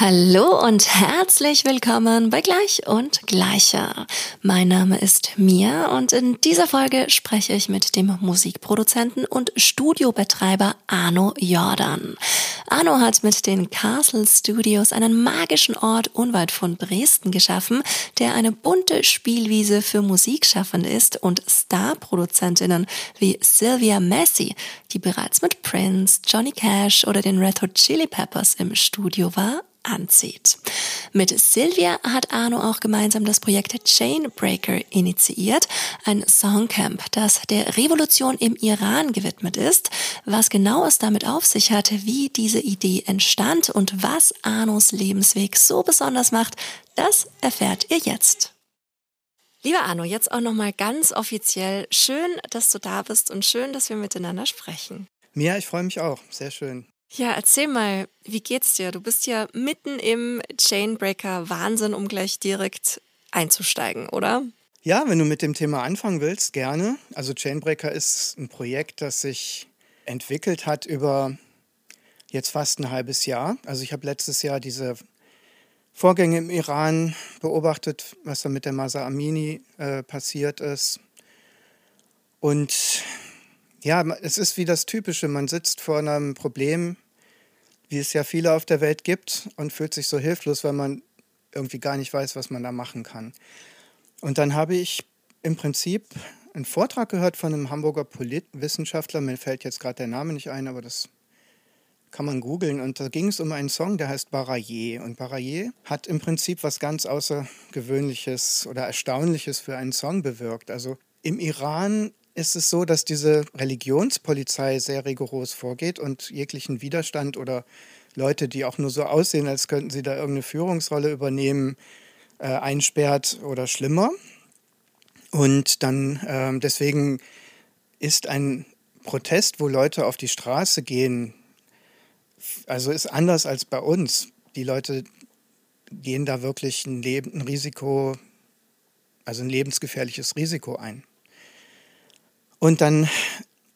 Hallo und herzlich willkommen bei Gleich und Gleicher. Mein Name ist Mia und in dieser Folge spreche ich mit dem Musikproduzenten und Studiobetreiber Arno Jordan. Arno hat mit den Castle Studios einen magischen Ort unweit von Dresden geschaffen, der eine bunte Spielwiese für Musikschaffende ist und Starproduzentinnen wie Sylvia Messi, die bereits mit Prince, Johnny Cash oder den Red Hot Chili Peppers im Studio war, anzieht. Mit Sylvia hat Arno auch gemeinsam das Projekt Chainbreaker initiiert, ein Songcamp, das der Revolution im Iran gewidmet ist. Was genau es damit auf sich hatte, wie diese Idee entstand und was Arnos Lebensweg so besonders macht, das erfährt ihr jetzt. Lieber Arno, jetzt auch nochmal ganz offiziell schön, dass du da bist und schön, dass wir miteinander sprechen. Mia, ich freue mich auch. Sehr schön. Ja, erzähl mal, wie geht's dir? Du bist ja mitten im Chainbreaker-Wahnsinn, um gleich direkt einzusteigen, oder? Ja, wenn du mit dem Thema anfangen willst, gerne. Also Chainbreaker ist ein Projekt, das sich entwickelt hat über jetzt fast ein halbes Jahr. Also ich habe letztes Jahr diese Vorgänge im Iran beobachtet, was da mit der Masa Amini äh, passiert ist. Und ja, es ist wie das Typische. Man sitzt vor einem Problem, wie es ja viele auf der Welt gibt, und fühlt sich so hilflos, weil man irgendwie gar nicht weiß, was man da machen kann. Und dann habe ich im Prinzip einen Vortrag gehört von einem Hamburger Politwissenschaftler. Mir fällt jetzt gerade der Name nicht ein, aber das kann man googeln. Und da ging es um einen Song, der heißt Baraye. Und Baraye hat im Prinzip was ganz Außergewöhnliches oder Erstaunliches für einen Song bewirkt. Also im Iran ist es so, dass diese Religionspolizei sehr rigoros vorgeht und jeglichen Widerstand oder Leute, die auch nur so aussehen, als könnten sie da irgendeine Führungsrolle übernehmen, äh, einsperrt oder schlimmer. Und dann äh, deswegen ist ein Protest, wo Leute auf die Straße gehen, also ist anders als bei uns. Die Leute gehen da wirklich ein, Leben, ein Risiko, also ein lebensgefährliches Risiko ein. Und dann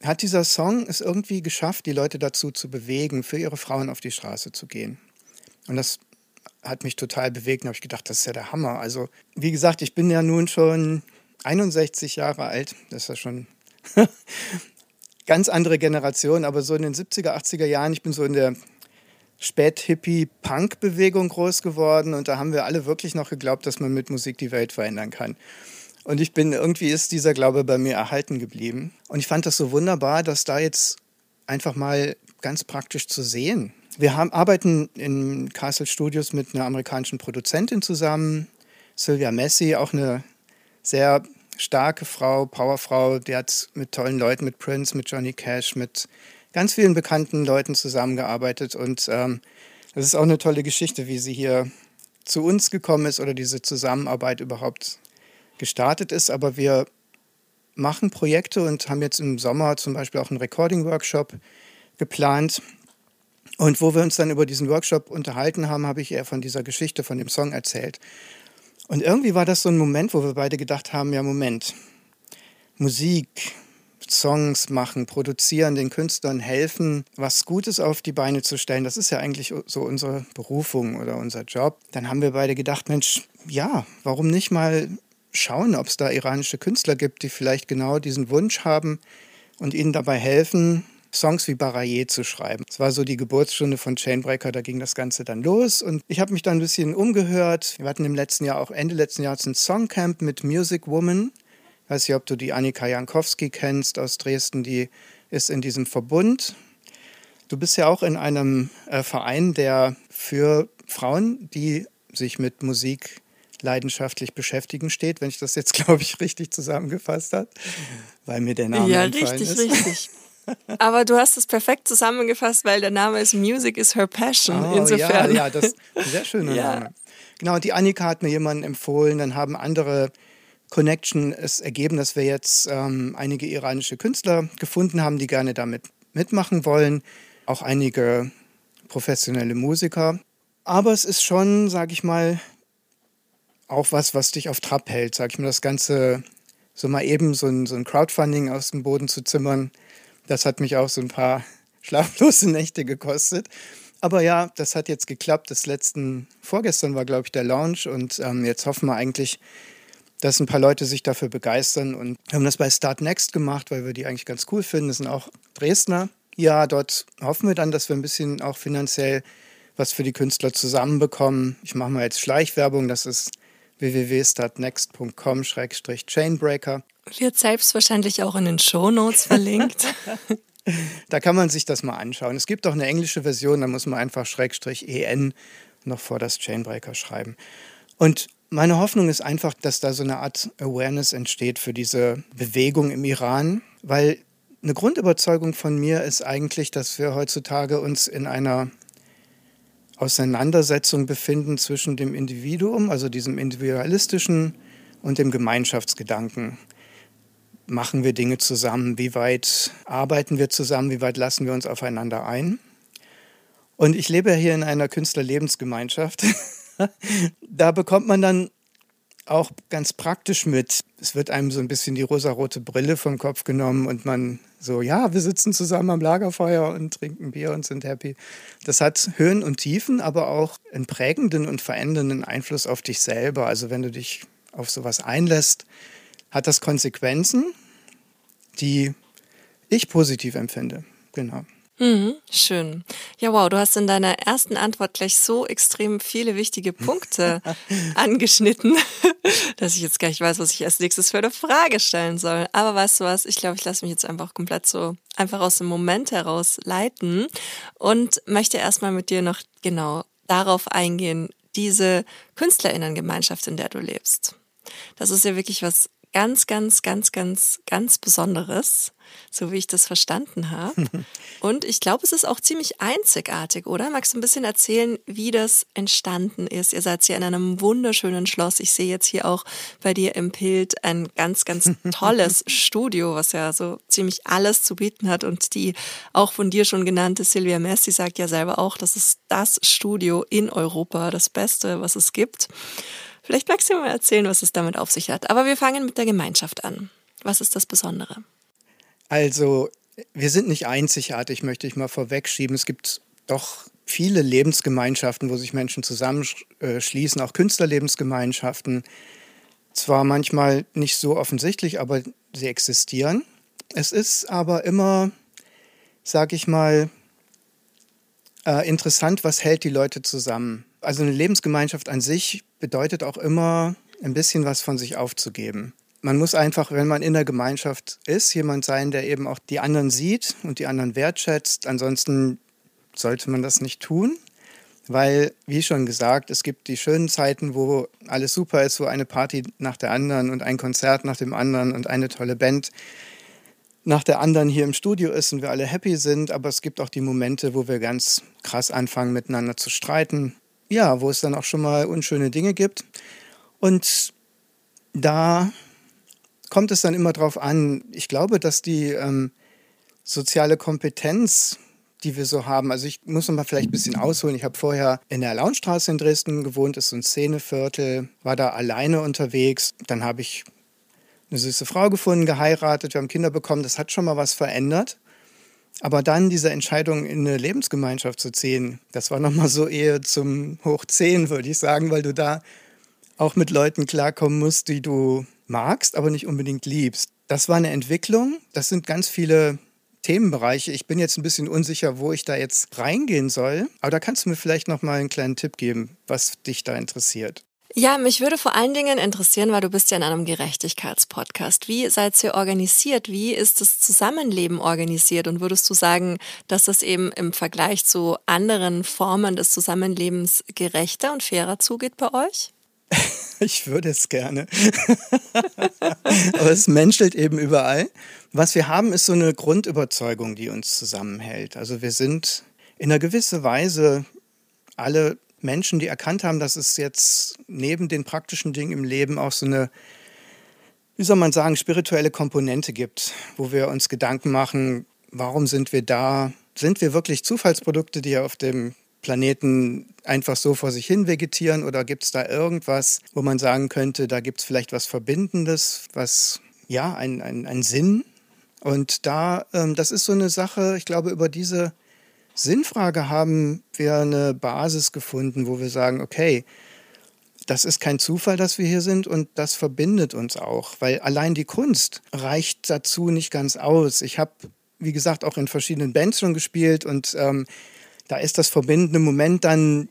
hat dieser Song es irgendwie geschafft, die Leute dazu zu bewegen, für ihre Frauen auf die Straße zu gehen. Und das hat mich total bewegt und habe ich gedacht, das ist ja der Hammer. Also, wie gesagt, ich bin ja nun schon 61 Jahre alt. Das ist ja schon ganz andere Generation, aber so in den 70er, 80er Jahren, ich bin so in der Spät-Hippie-Punk-Bewegung groß geworden und da haben wir alle wirklich noch geglaubt, dass man mit Musik die Welt verändern kann. Und ich bin, irgendwie ist dieser Glaube bei mir erhalten geblieben. Und ich fand das so wunderbar, dass da jetzt einfach mal ganz praktisch zu sehen. Wir haben, arbeiten in Castle Studios mit einer amerikanischen Produzentin zusammen, Sylvia Messi, auch eine sehr starke Frau, Powerfrau, die hat mit tollen Leuten, mit Prince, mit Johnny Cash, mit ganz vielen bekannten Leuten zusammengearbeitet. Und ähm, das ist auch eine tolle Geschichte, wie sie hier zu uns gekommen ist oder diese Zusammenarbeit überhaupt gestartet ist, aber wir machen Projekte und haben jetzt im Sommer zum Beispiel auch einen Recording-Workshop geplant. Und wo wir uns dann über diesen Workshop unterhalten haben, habe ich eher von dieser Geschichte, von dem Song erzählt. Und irgendwie war das so ein Moment, wo wir beide gedacht haben, ja Moment, Musik, Songs machen, produzieren, den Künstlern helfen, was Gutes auf die Beine zu stellen, das ist ja eigentlich so unsere Berufung oder unser Job. Dann haben wir beide gedacht, Mensch, ja, warum nicht mal schauen, ob es da iranische Künstler gibt, die vielleicht genau diesen Wunsch haben und ihnen dabei helfen, Songs wie Baraye zu schreiben. Es war so die Geburtsstunde von Chainbreaker, da ging das Ganze dann los und ich habe mich dann ein bisschen umgehört. Wir hatten im letzten Jahr auch Ende letzten Jahres ein Songcamp mit Music Woman. Ich weiß nicht, ob du die Annika Jankowski kennst aus Dresden, die ist in diesem Verbund. Du bist ja auch in einem äh, Verein, der für Frauen, die sich mit Musik leidenschaftlich beschäftigen steht, wenn ich das jetzt, glaube ich, richtig zusammengefasst habe, weil mir der Name ja, richtig, ist. richtig. Aber du hast es perfekt zusammengefasst, weil der Name ist Music is her passion. Oh, Insofern. Ja, ja, das ist ein sehr schöner ja. Name. Genau, die Annika hat mir jemanden empfohlen, dann haben andere Connection es ergeben, dass wir jetzt ähm, einige iranische Künstler gefunden haben, die gerne damit mitmachen wollen. Auch einige professionelle Musiker. Aber es ist schon, sage ich mal, auch was, was dich auf Trab hält, sag ich mal, das Ganze so mal eben so ein, so ein Crowdfunding aus dem Boden zu zimmern. Das hat mich auch so ein paar schlaflose Nächte gekostet. Aber ja, das hat jetzt geklappt. Das letzten, vorgestern war, glaube ich, der Launch und ähm, jetzt hoffen wir eigentlich, dass ein paar Leute sich dafür begeistern und haben das bei Start Next gemacht, weil wir die eigentlich ganz cool finden. Das sind auch Dresdner. Ja, dort hoffen wir dann, dass wir ein bisschen auch finanziell was für die Künstler zusammenbekommen. Ich mache mal jetzt Schleichwerbung, das ist www.startnext.com-chainbreaker. Wird selbstverständlich auch in den Shownotes verlinkt. da kann man sich das mal anschauen. Es gibt auch eine englische Version, da muss man einfach Schrägstrich EN noch vor das Chainbreaker schreiben. Und meine Hoffnung ist einfach, dass da so eine Art Awareness entsteht für diese Bewegung im Iran, weil eine Grundüberzeugung von mir ist eigentlich, dass wir heutzutage uns in einer Auseinandersetzung befinden zwischen dem Individuum, also diesem individualistischen und dem Gemeinschaftsgedanken. Machen wir Dinge zusammen? Wie weit arbeiten wir zusammen? Wie weit lassen wir uns aufeinander ein? Und ich lebe hier in einer Künstlerlebensgemeinschaft. da bekommt man dann auch ganz praktisch mit. Es wird einem so ein bisschen die rosarote Brille vom Kopf genommen und man so, ja, wir sitzen zusammen am Lagerfeuer und trinken Bier und sind happy. Das hat Höhen und Tiefen, aber auch einen prägenden und verändernden Einfluss auf dich selber. Also wenn du dich auf sowas einlässt, hat das Konsequenzen, die ich positiv empfinde. Genau. Mhm, schön. Ja, wow, du hast in deiner ersten Antwort gleich so extrem viele wichtige Punkte angeschnitten, dass ich jetzt gar nicht weiß, was ich als nächstes für eine Frage stellen soll. Aber weißt du was? Ich glaube, ich lasse mich jetzt einfach komplett so einfach aus dem Moment heraus leiten und möchte erstmal mit dir noch genau darauf eingehen, diese Künstlerinnengemeinschaft, in der du lebst. Das ist ja wirklich was ganz, ganz, ganz, ganz, ganz Besonderes, so wie ich das verstanden habe. Und ich glaube, es ist auch ziemlich einzigartig, oder? Magst du ein bisschen erzählen, wie das entstanden ist? Ihr seid hier in einem wunderschönen Schloss. Ich sehe jetzt hier auch bei dir im Bild ein ganz, ganz tolles Studio, was ja so ziemlich alles zu bieten hat. Und die auch von dir schon genannte Silvia Messi sagt ja selber auch, das ist das Studio in Europa, das Beste, was es gibt. Vielleicht magst du mal erzählen, was es damit auf sich hat. Aber wir fangen mit der Gemeinschaft an. Was ist das Besondere? Also, wir sind nicht einzigartig, möchte ich mal vorwegschieben. Es gibt doch viele Lebensgemeinschaften, wo sich Menschen zusammenschließen, auch Künstlerlebensgemeinschaften. Zwar manchmal nicht so offensichtlich, aber sie existieren. Es ist aber immer, sag ich mal, äh, interessant, was hält die Leute zusammen. Also eine Lebensgemeinschaft an sich bedeutet auch immer ein bisschen was von sich aufzugeben. Man muss einfach, wenn man in der Gemeinschaft ist, jemand sein, der eben auch die anderen sieht und die anderen wertschätzt. Ansonsten sollte man das nicht tun, weil, wie schon gesagt, es gibt die schönen Zeiten, wo alles super ist, wo eine Party nach der anderen und ein Konzert nach dem anderen und eine tolle Band nach der anderen hier im Studio ist und wir alle happy sind. Aber es gibt auch die Momente, wo wir ganz krass anfangen, miteinander zu streiten, ja, wo es dann auch schon mal unschöne Dinge gibt. Und da kommt es dann immer drauf an. Ich glaube, dass die ähm, soziale Kompetenz, die wir so haben, also ich muss noch mal vielleicht ein bisschen ausholen. Ich habe vorher in der Launstraße in Dresden gewohnt, ist so ein Szeneviertel, war da alleine unterwegs. Dann habe ich eine süße Frau gefunden, geheiratet, wir haben Kinder bekommen. Das hat schon mal was verändert. Aber dann diese Entscheidung in eine Lebensgemeinschaft zu ziehen, das war nochmal so eher zum Hochzehn, würde ich sagen, weil du da auch mit Leuten klarkommen musst, die du magst, aber nicht unbedingt liebst. Das war eine Entwicklung. Das sind ganz viele Themenbereiche. Ich bin jetzt ein bisschen unsicher, wo ich da jetzt reingehen soll. Aber da kannst du mir vielleicht noch mal einen kleinen Tipp geben, was dich da interessiert. Ja, mich würde vor allen Dingen interessieren, weil du bist ja in einem Gerechtigkeitspodcast. Wie seid ihr organisiert? Wie ist das Zusammenleben organisiert? Und würdest du sagen, dass das eben im Vergleich zu anderen Formen des Zusammenlebens gerechter und fairer zugeht bei euch? Ich würde es gerne. Aber es menschelt eben überall. Was wir haben, ist so eine Grundüberzeugung, die uns zusammenhält. Also wir sind in einer gewissen Weise alle Menschen, die erkannt haben, dass es jetzt neben den praktischen Dingen im Leben auch so eine, wie soll man sagen, spirituelle Komponente gibt, wo wir uns Gedanken machen, warum sind wir da? Sind wir wirklich Zufallsprodukte, die auf dem Planeten einfach so vor sich hin vegetieren oder gibt es da irgendwas, wo man sagen könnte, da gibt es vielleicht was Verbindendes, was ja, ein, ein, ein Sinn. Und da, ähm, das ist so eine Sache, ich glaube, über diese Sinnfrage haben wir eine Basis gefunden, wo wir sagen, okay, das ist kein Zufall, dass wir hier sind und das verbindet uns auch, weil allein die Kunst reicht dazu nicht ganz aus. Ich habe, wie gesagt, auch in verschiedenen Bands schon gespielt und ähm, da ist das verbindende Moment dann,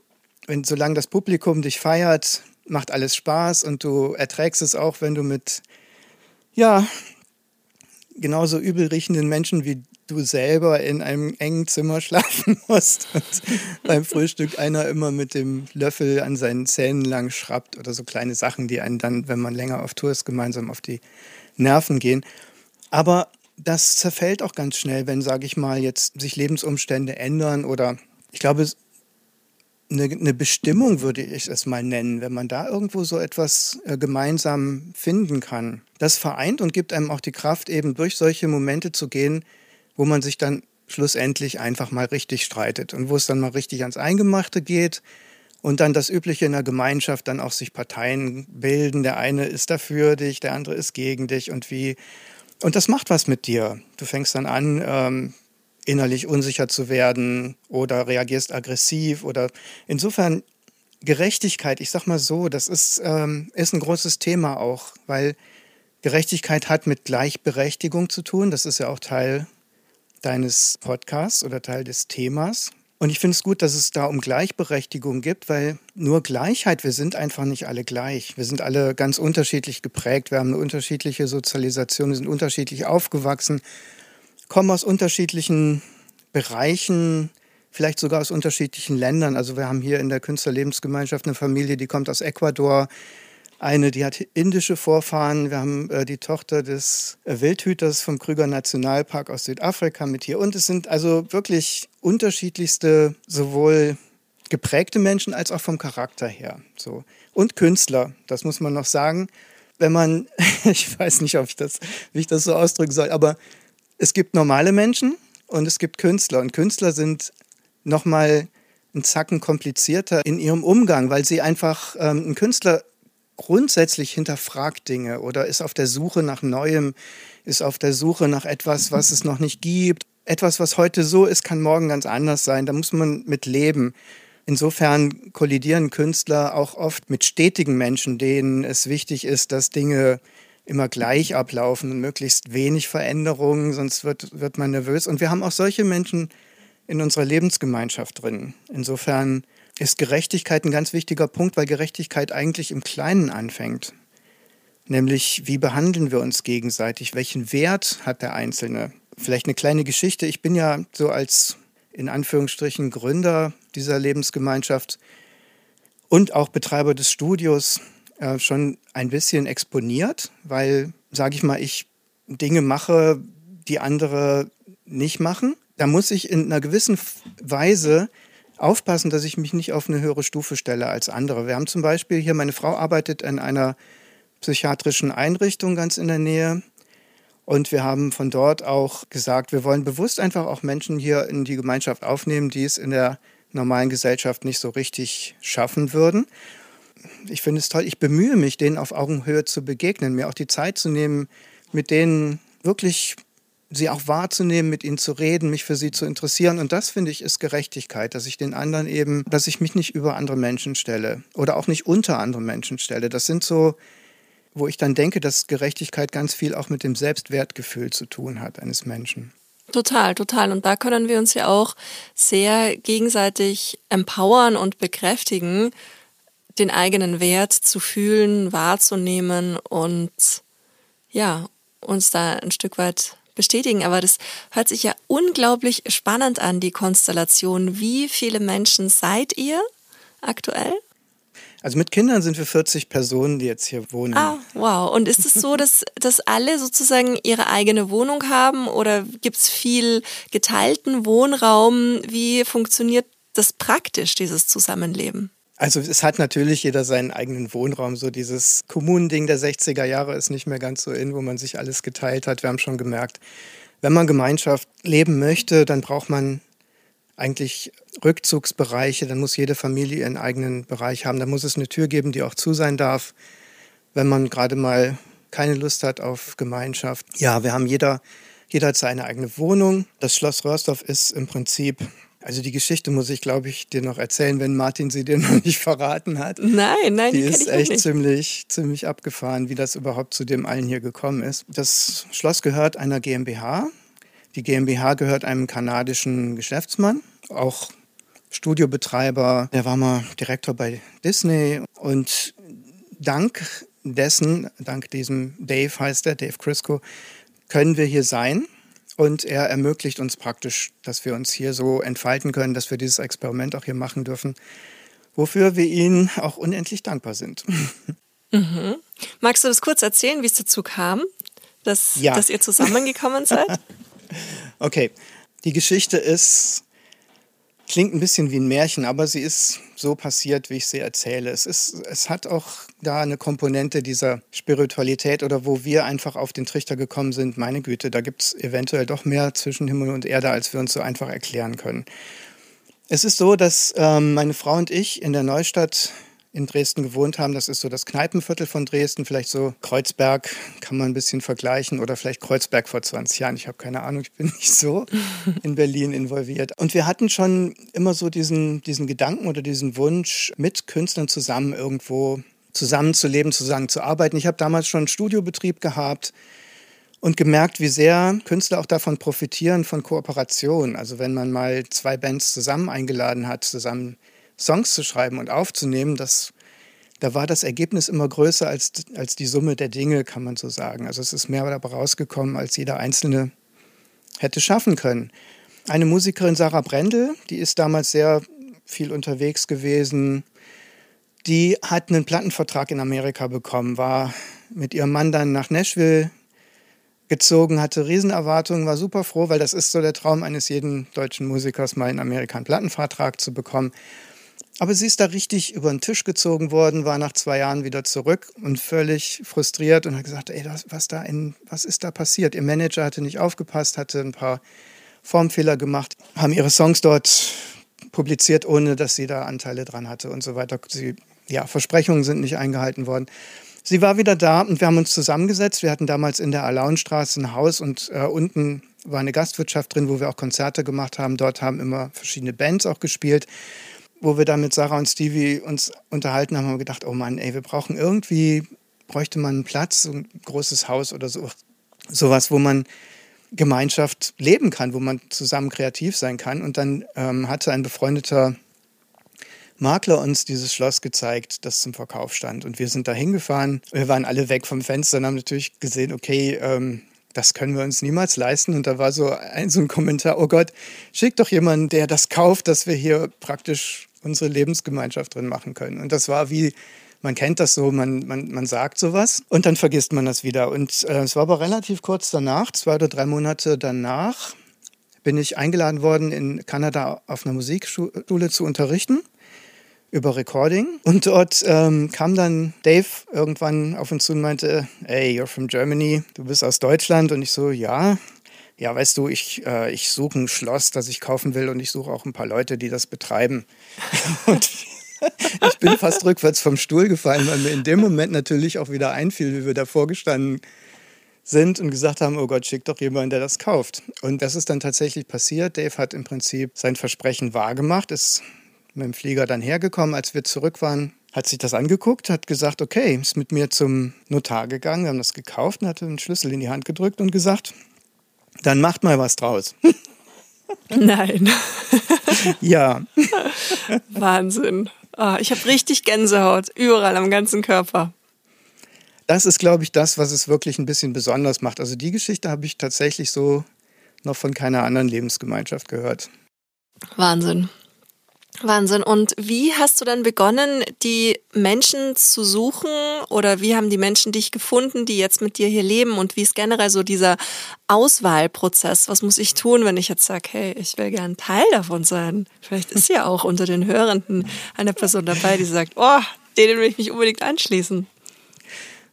wenn solange das Publikum dich feiert, macht alles Spaß und du erträgst es auch, wenn du mit ja genauso übel riechenden Menschen wie du selber in einem engen Zimmer schlafen musst und beim Frühstück einer immer mit dem Löffel an seinen Zähnen lang schrappt oder so kleine Sachen, die einen dann, wenn man länger auf Tour ist, gemeinsam auf die Nerven gehen. Aber das zerfällt auch ganz schnell, wenn, sage ich mal, jetzt sich Lebensumstände ändern oder ich glaube, eine, eine Bestimmung würde ich es mal nennen, wenn man da irgendwo so etwas äh, gemeinsam finden kann. Das vereint und gibt einem auch die Kraft, eben durch solche Momente zu gehen, wo man sich dann schlussendlich einfach mal richtig streitet und wo es dann mal richtig ans Eingemachte geht und dann das Übliche in der Gemeinschaft dann auch sich Parteien bilden. Der eine ist dafür dich, der andere ist gegen dich und wie. Und das macht was mit dir. Du fängst dann an, ähm, innerlich unsicher zu werden oder reagierst aggressiv oder insofern Gerechtigkeit, ich sag mal so, das ist, ähm, ist ein großes Thema auch, weil Gerechtigkeit hat mit Gleichberechtigung zu tun. Das ist ja auch Teil deines Podcasts oder Teil des Themas. Und ich finde es gut, dass es da um Gleichberechtigung gibt, weil nur Gleichheit, wir sind einfach nicht alle gleich. Wir sind alle ganz unterschiedlich geprägt, wir haben eine unterschiedliche Sozialisation, wir sind unterschiedlich aufgewachsen, kommen aus unterschiedlichen Bereichen, vielleicht sogar aus unterschiedlichen Ländern. Also wir haben hier in der Künstlerlebensgemeinschaft eine Familie, die kommt aus Ecuador, eine, die hat indische Vorfahren. Wir haben äh, die Tochter des äh, Wildhüters vom Krüger Nationalpark aus Südafrika mit hier. Und es sind also wirklich unterschiedlichste, sowohl geprägte Menschen als auch vom Charakter her. So. Und Künstler, das muss man noch sagen. Wenn man, ich weiß nicht, ob ich das, wie ich das so ausdrücken soll, aber es gibt normale Menschen und es gibt Künstler. Und Künstler sind nochmal einen Zacken komplizierter in ihrem Umgang, weil sie einfach, ähm, ein Künstler grundsätzlich hinterfragt Dinge oder ist auf der Suche nach Neuem, ist auf der Suche nach etwas, was es noch nicht gibt. Etwas, was heute so ist, kann morgen ganz anders sein. Da muss man mit leben. Insofern kollidieren Künstler auch oft mit stetigen Menschen, denen es wichtig ist, dass Dinge immer gleich ablaufen und möglichst wenig Veränderungen, sonst wird, wird man nervös. Und wir haben auch solche Menschen in unserer Lebensgemeinschaft drin. Insofern ist Gerechtigkeit ein ganz wichtiger Punkt, weil Gerechtigkeit eigentlich im Kleinen anfängt. Nämlich, wie behandeln wir uns gegenseitig? Welchen Wert hat der Einzelne? Vielleicht eine kleine Geschichte. Ich bin ja so als in Anführungsstrichen Gründer dieser Lebensgemeinschaft und auch Betreiber des Studios äh, schon ein bisschen exponiert, weil, sage ich mal, ich Dinge mache, die andere nicht machen. Da muss ich in einer gewissen Weise aufpassen, dass ich mich nicht auf eine höhere Stufe stelle als andere. Wir haben zum Beispiel hier, meine Frau arbeitet in einer psychiatrischen Einrichtung ganz in der Nähe. Und wir haben von dort auch gesagt, wir wollen bewusst einfach auch Menschen hier in die Gemeinschaft aufnehmen, die es in der normalen Gesellschaft nicht so richtig schaffen würden. Ich finde es toll, ich bemühe mich, denen auf Augenhöhe zu begegnen, mir auch die Zeit zu nehmen, mit denen wirklich sie auch wahrzunehmen, mit ihnen zu reden, mich für sie zu interessieren. Und das finde ich ist Gerechtigkeit, dass ich den anderen eben, dass ich mich nicht über andere Menschen stelle oder auch nicht unter andere Menschen stelle. Das sind so, wo ich dann denke, dass Gerechtigkeit ganz viel auch mit dem Selbstwertgefühl zu tun hat eines Menschen. Total, total. Und da können wir uns ja auch sehr gegenseitig empowern und bekräftigen, den eigenen Wert zu fühlen, wahrzunehmen und ja, uns da ein Stück weit bestätigen, aber das hört sich ja unglaublich spannend an, die Konstellation. Wie viele Menschen seid ihr aktuell? Also mit Kindern sind wir 40 Personen, die jetzt hier wohnen. Ah, wow. Und ist es so, dass, dass alle sozusagen ihre eigene Wohnung haben oder gibt es viel geteilten Wohnraum? Wie funktioniert das praktisch, dieses Zusammenleben? Also es hat natürlich jeder seinen eigenen Wohnraum. So dieses Kommunending der 60er Jahre ist nicht mehr ganz so in, wo man sich alles geteilt hat. Wir haben schon gemerkt, wenn man Gemeinschaft leben möchte, dann braucht man eigentlich Rückzugsbereiche, dann muss jede Familie ihren eigenen Bereich haben. Da muss es eine Tür geben, die auch zu sein darf, wenn man gerade mal keine Lust hat auf Gemeinschaft. Ja, wir haben jeder, jeder hat seine eigene Wohnung. Das Schloss Röhrsdorf ist im Prinzip also die Geschichte muss ich, glaube ich, dir noch erzählen, wenn Martin sie dir noch nicht verraten hat. Nein, nein, die, die ist echt ziemlich, ziemlich abgefahren, wie das überhaupt zu dem allen hier gekommen ist. Das Schloss gehört einer GmbH. Die GmbH gehört einem kanadischen Geschäftsmann, auch Studiobetreiber. Der war mal Direktor bei Disney und dank dessen, dank diesem Dave heißt er, Dave Crisco, können wir hier sein und er ermöglicht uns praktisch, dass wir uns hier so entfalten können, dass wir dieses Experiment auch hier machen dürfen, wofür wir Ihnen auch unendlich dankbar sind. Mhm. Magst du das kurz erzählen, wie es dazu kam, dass, ja. dass ihr zusammengekommen seid? okay, die Geschichte ist Klingt ein bisschen wie ein Märchen, aber sie ist so passiert, wie ich sie erzähle. Es, ist, es hat auch da eine Komponente dieser Spiritualität oder wo wir einfach auf den Trichter gekommen sind, meine Güte, da gibt es eventuell doch mehr zwischen Himmel und Erde, als wir uns so einfach erklären können. Es ist so, dass ähm, meine Frau und ich in der Neustadt in Dresden gewohnt haben. Das ist so das Kneipenviertel von Dresden, vielleicht so Kreuzberg kann man ein bisschen vergleichen oder vielleicht Kreuzberg vor 20 Jahren. Ich habe keine Ahnung, ich bin nicht so in Berlin involviert. Und wir hatten schon immer so diesen, diesen Gedanken oder diesen Wunsch, mit Künstlern zusammen irgendwo zusammenzuleben, zusammen zu arbeiten. Ich habe damals schon einen Studiobetrieb gehabt und gemerkt, wie sehr Künstler auch davon profitieren, von Kooperation. Also wenn man mal zwei Bands zusammen eingeladen hat, zusammen Songs zu schreiben und aufzunehmen, das, da war das Ergebnis immer größer als, als die Summe der Dinge, kann man so sagen. Also es ist mehr dabei rausgekommen, als jeder Einzelne hätte schaffen können. Eine Musikerin, Sarah Brendel, die ist damals sehr viel unterwegs gewesen. Die hat einen Plattenvertrag in Amerika bekommen, war mit ihrem Mann dann nach Nashville gezogen, hatte Riesenerwartungen, war super froh, weil das ist so der Traum eines jeden deutschen Musikers, mal in Amerika einen Plattenvertrag zu bekommen. Aber sie ist da richtig über den Tisch gezogen worden, war nach zwei Jahren wieder zurück und völlig frustriert und hat gesagt, ey, was, da in, was ist da passiert? Ihr Manager hatte nicht aufgepasst, hatte ein paar Formfehler gemacht, haben ihre Songs dort publiziert, ohne dass sie da Anteile dran hatte und so weiter. Sie, ja, Versprechungen sind nicht eingehalten worden. Sie war wieder da und wir haben uns zusammengesetzt. Wir hatten damals in der Alaunstraße ein Haus und äh, unten war eine Gastwirtschaft drin, wo wir auch Konzerte gemacht haben. Dort haben immer verschiedene Bands auch gespielt wo wir dann mit Sarah und Stevie uns unterhalten haben, haben wir gedacht, oh Mann, ey, wir brauchen irgendwie, bräuchte man einen Platz, ein großes Haus oder so, sowas, wo man Gemeinschaft leben kann, wo man zusammen kreativ sein kann. Und dann ähm, hatte ein befreundeter Makler uns dieses Schloss gezeigt, das zum Verkauf stand. Und wir sind da hingefahren. Wir waren alle weg vom Fenster und haben natürlich gesehen, okay, ähm, das können wir uns niemals leisten. Und da war so ein, so ein Kommentar, oh Gott, schick doch jemanden, der das kauft, dass wir hier praktisch unsere Lebensgemeinschaft drin machen können. Und das war wie, man kennt das so, man, man, man sagt sowas und dann vergisst man das wieder. Und äh, es war aber relativ kurz danach, zwei oder drei Monate danach, bin ich eingeladen worden, in Kanada auf einer Musikschule zu unterrichten über Recording. Und dort ähm, kam dann Dave irgendwann auf uns zu und meinte, hey, you're from Germany, du bist aus Deutschland. Und ich so, ja, ja, weißt du, ich, äh, ich suche ein Schloss, das ich kaufen will und ich suche auch ein paar Leute, die das betreiben. und ich bin fast rückwärts vom Stuhl gefallen, weil mir in dem Moment natürlich auch wieder einfiel, wie wir davor gestanden sind und gesagt haben, oh Gott, schick doch jemanden, der das kauft. Und das ist dann tatsächlich passiert. Dave hat im Prinzip sein Versprechen wahrgemacht, ist mit dem Flieger dann hergekommen, als wir zurück waren, hat sich das angeguckt, hat gesagt, okay, ist mit mir zum Notar gegangen, wir haben das gekauft und hat einen Schlüssel in die Hand gedrückt und gesagt, dann macht mal was draus. Nein. ja. Wahnsinn. Oh, ich habe richtig Gänsehaut, überall am ganzen Körper. Das ist, glaube ich, das, was es wirklich ein bisschen besonders macht. Also die Geschichte habe ich tatsächlich so noch von keiner anderen Lebensgemeinschaft gehört. Wahnsinn. Wahnsinn. Und wie hast du dann begonnen, die Menschen zu suchen oder wie haben die Menschen dich gefunden, die jetzt mit dir hier leben und wie ist generell so dieser Auswahlprozess? Was muss ich tun, wenn ich jetzt sage, hey, ich will gern Teil davon sein? Vielleicht ist ja auch unter den Hörenden eine Person dabei, die sagt, oh, denen will ich mich unbedingt anschließen.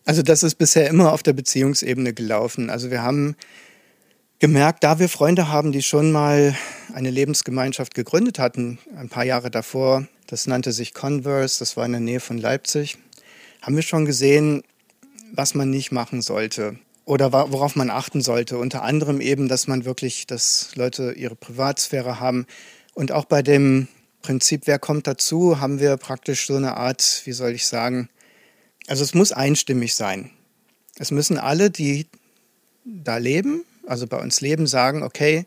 Also das ist bisher immer auf der Beziehungsebene gelaufen. Also wir haben gemerkt, da wir Freunde haben, die schon mal eine Lebensgemeinschaft gegründet hatten, ein paar Jahre davor, das nannte sich Converse, das war in der Nähe von Leipzig, haben wir schon gesehen, was man nicht machen sollte oder worauf man achten sollte. Unter anderem eben, dass man wirklich, dass Leute ihre Privatsphäre haben. Und auch bei dem Prinzip, wer kommt dazu, haben wir praktisch so eine Art, wie soll ich sagen, also es muss einstimmig sein. Es müssen alle, die da leben, also bei uns leben, sagen, okay,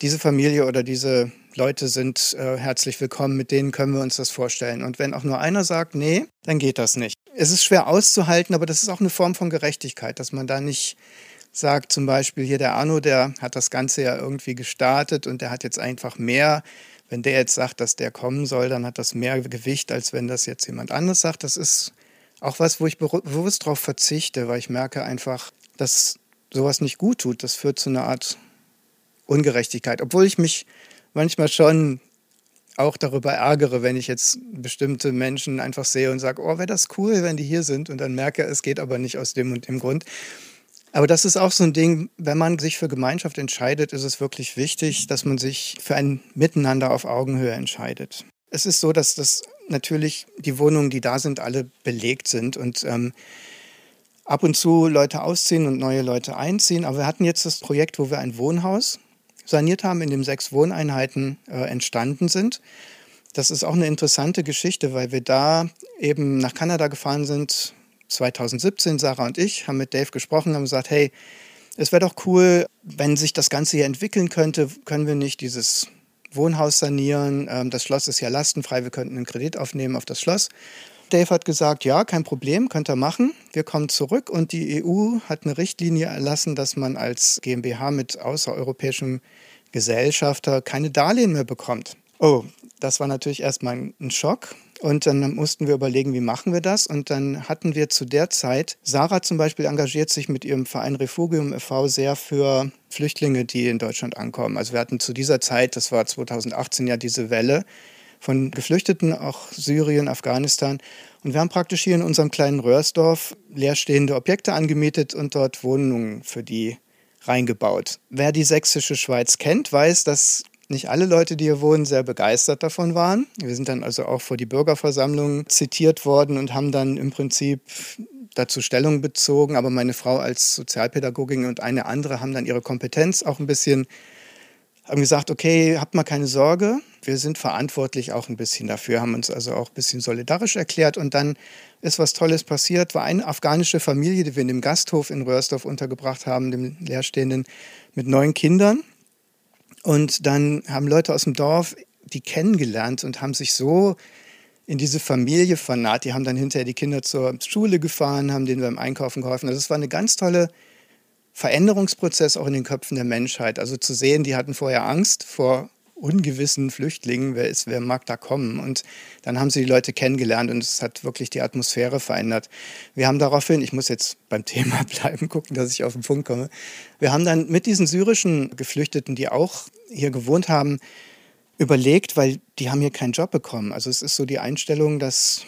diese Familie oder diese Leute sind äh, herzlich willkommen, mit denen können wir uns das vorstellen. Und wenn auch nur einer sagt, nee, dann geht das nicht. Es ist schwer auszuhalten, aber das ist auch eine Form von Gerechtigkeit, dass man da nicht sagt, zum Beispiel hier der Arno, der hat das Ganze ja irgendwie gestartet und der hat jetzt einfach mehr. Wenn der jetzt sagt, dass der kommen soll, dann hat das mehr Gewicht, als wenn das jetzt jemand anderes sagt. Das ist auch was, wo ich bewusst darauf verzichte, weil ich merke einfach, dass sowas nicht gut tut. Das führt zu einer Art Ungerechtigkeit. Obwohl ich mich manchmal schon auch darüber ärgere, wenn ich jetzt bestimmte Menschen einfach sehe und sage, oh, wäre das cool, wenn die hier sind und dann merke, es geht aber nicht aus dem und dem Grund. Aber das ist auch so ein Ding, wenn man sich für Gemeinschaft entscheidet, ist es wirklich wichtig, dass man sich für ein Miteinander auf Augenhöhe entscheidet. Es ist so, dass das natürlich die Wohnungen, die da sind, alle belegt sind und ähm, ab und zu Leute ausziehen und neue Leute einziehen. Aber wir hatten jetzt das Projekt, wo wir ein Wohnhaus saniert haben, in dem sechs Wohneinheiten äh, entstanden sind. Das ist auch eine interessante Geschichte, weil wir da eben nach Kanada gefahren sind, 2017, Sarah und ich, haben mit Dave gesprochen, haben gesagt, hey, es wäre doch cool, wenn sich das Ganze hier entwickeln könnte, können wir nicht dieses Wohnhaus sanieren. Ähm, das Schloss ist ja lastenfrei, wir könnten einen Kredit aufnehmen auf das Schloss. Dave hat gesagt, ja, kein Problem, könnt ihr machen. Wir kommen zurück und die EU hat eine Richtlinie erlassen, dass man als GmbH mit außereuropäischem Gesellschafter keine Darlehen mehr bekommt. Oh, das war natürlich erstmal ein Schock. Und dann mussten wir überlegen, wie machen wir das? Und dann hatten wir zu der Zeit, Sarah zum Beispiel engagiert sich mit ihrem Verein Refugium e.V. sehr für Flüchtlinge, die in Deutschland ankommen. Also wir hatten zu dieser Zeit, das war 2018 ja diese Welle, von Geflüchteten, auch Syrien, Afghanistan. Und wir haben praktisch hier in unserem kleinen Röhrsdorf leerstehende Objekte angemietet und dort Wohnungen für die reingebaut. Wer die sächsische Schweiz kennt, weiß, dass nicht alle Leute, die hier wohnen, sehr begeistert davon waren. Wir sind dann also auch vor die Bürgerversammlung zitiert worden und haben dann im Prinzip dazu Stellung bezogen. Aber meine Frau als Sozialpädagogin und eine andere haben dann ihre Kompetenz auch ein bisschen haben gesagt, okay, habt mal keine Sorge, wir sind verantwortlich auch ein bisschen dafür, haben uns also auch ein bisschen solidarisch erklärt und dann ist was Tolles passiert, war eine afghanische Familie, die wir in dem Gasthof in Röhrsdorf untergebracht haben, dem Leerstehenden, mit neun Kindern und dann haben Leute aus dem Dorf die kennengelernt und haben sich so in diese Familie vernaht. Die haben dann hinterher die Kinder zur Schule gefahren, haben denen beim Einkaufen geholfen. Also es war eine ganz tolle Veränderungsprozess auch in den Köpfen der Menschheit. Also zu sehen, die hatten vorher Angst vor ungewissen Flüchtlingen, wer ist, wer mag da kommen? Und dann haben sie die Leute kennengelernt und es hat wirklich die Atmosphäre verändert. Wir haben daraufhin, ich muss jetzt beim Thema bleiben, gucken, dass ich auf den Punkt komme. Wir haben dann mit diesen syrischen Geflüchteten, die auch hier gewohnt haben, überlegt, weil die haben hier keinen Job bekommen. Also es ist so die Einstellung, dass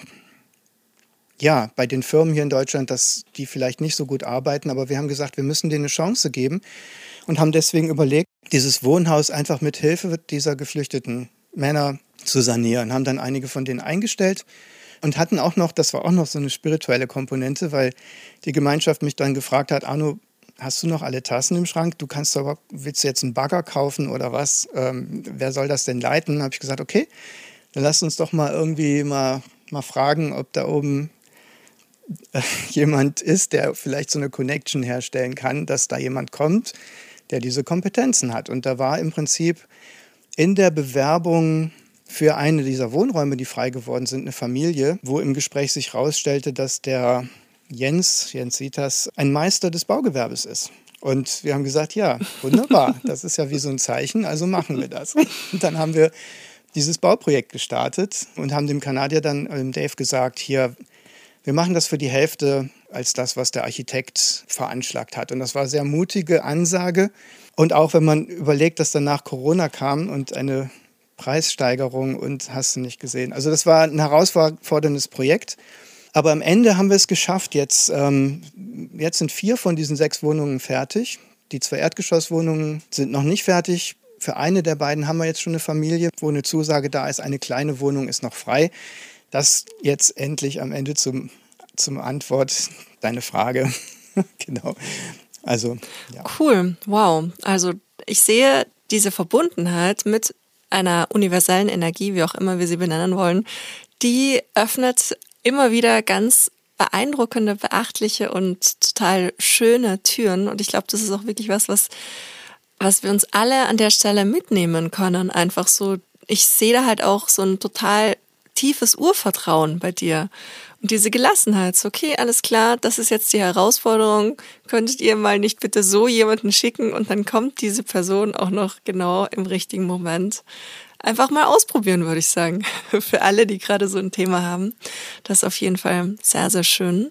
ja, bei den Firmen hier in Deutschland, dass die vielleicht nicht so gut arbeiten, aber wir haben gesagt, wir müssen denen eine Chance geben und haben deswegen überlegt, dieses Wohnhaus einfach mit Hilfe dieser geflüchteten Männer zu sanieren, haben dann einige von denen eingestellt und hatten auch noch, das war auch noch so eine spirituelle Komponente, weil die Gemeinschaft mich dann gefragt hat, Arno, hast du noch alle Tassen im Schrank? Du kannst doch, willst du jetzt einen Bagger kaufen oder was? Ähm, wer soll das denn leiten? Habe ich gesagt, okay, dann lass uns doch mal irgendwie mal, mal fragen, ob da oben jemand ist, der vielleicht so eine Connection herstellen kann, dass da jemand kommt, der diese Kompetenzen hat. Und da war im Prinzip in der Bewerbung für eine dieser Wohnräume, die frei geworden sind, eine Familie, wo im Gespräch sich herausstellte, dass der Jens, Jens Sitas, ein Meister des Baugewerbes ist. Und wir haben gesagt, ja, wunderbar, das ist ja wie so ein Zeichen, also machen wir das. Und dann haben wir dieses Bauprojekt gestartet und haben dem Kanadier dann, dem Dave, gesagt, hier, wir machen das für die Hälfte als das, was der Architekt veranschlagt hat. Und das war eine sehr mutige Ansage. Und auch wenn man überlegt, dass danach Corona kam und eine Preissteigerung und hast du nicht gesehen. Also das war ein herausforderndes Projekt. Aber am Ende haben wir es geschafft. Jetzt, ähm, jetzt sind vier von diesen sechs Wohnungen fertig. Die zwei Erdgeschosswohnungen sind noch nicht fertig. Für eine der beiden haben wir jetzt schon eine Familie, wo eine Zusage da ist. Eine kleine Wohnung ist noch frei. Das jetzt endlich am Ende zum, zum Antwort deine Frage. genau. Also, ja. Cool. Wow. Also, ich sehe diese Verbundenheit mit einer universellen Energie, wie auch immer wir sie benennen wollen, die öffnet immer wieder ganz beeindruckende, beachtliche und total schöne Türen. Und ich glaube, das ist auch wirklich was, was, was wir uns alle an der Stelle mitnehmen können. Einfach so, ich sehe da halt auch so ein total tiefes Urvertrauen bei dir. Diese Gelassenheit, okay, alles klar, das ist jetzt die Herausforderung. Könntet ihr mal nicht bitte so jemanden schicken und dann kommt diese Person auch noch genau im richtigen Moment einfach mal ausprobieren, würde ich sagen. Für alle, die gerade so ein Thema haben. Das ist auf jeden Fall sehr, sehr schön.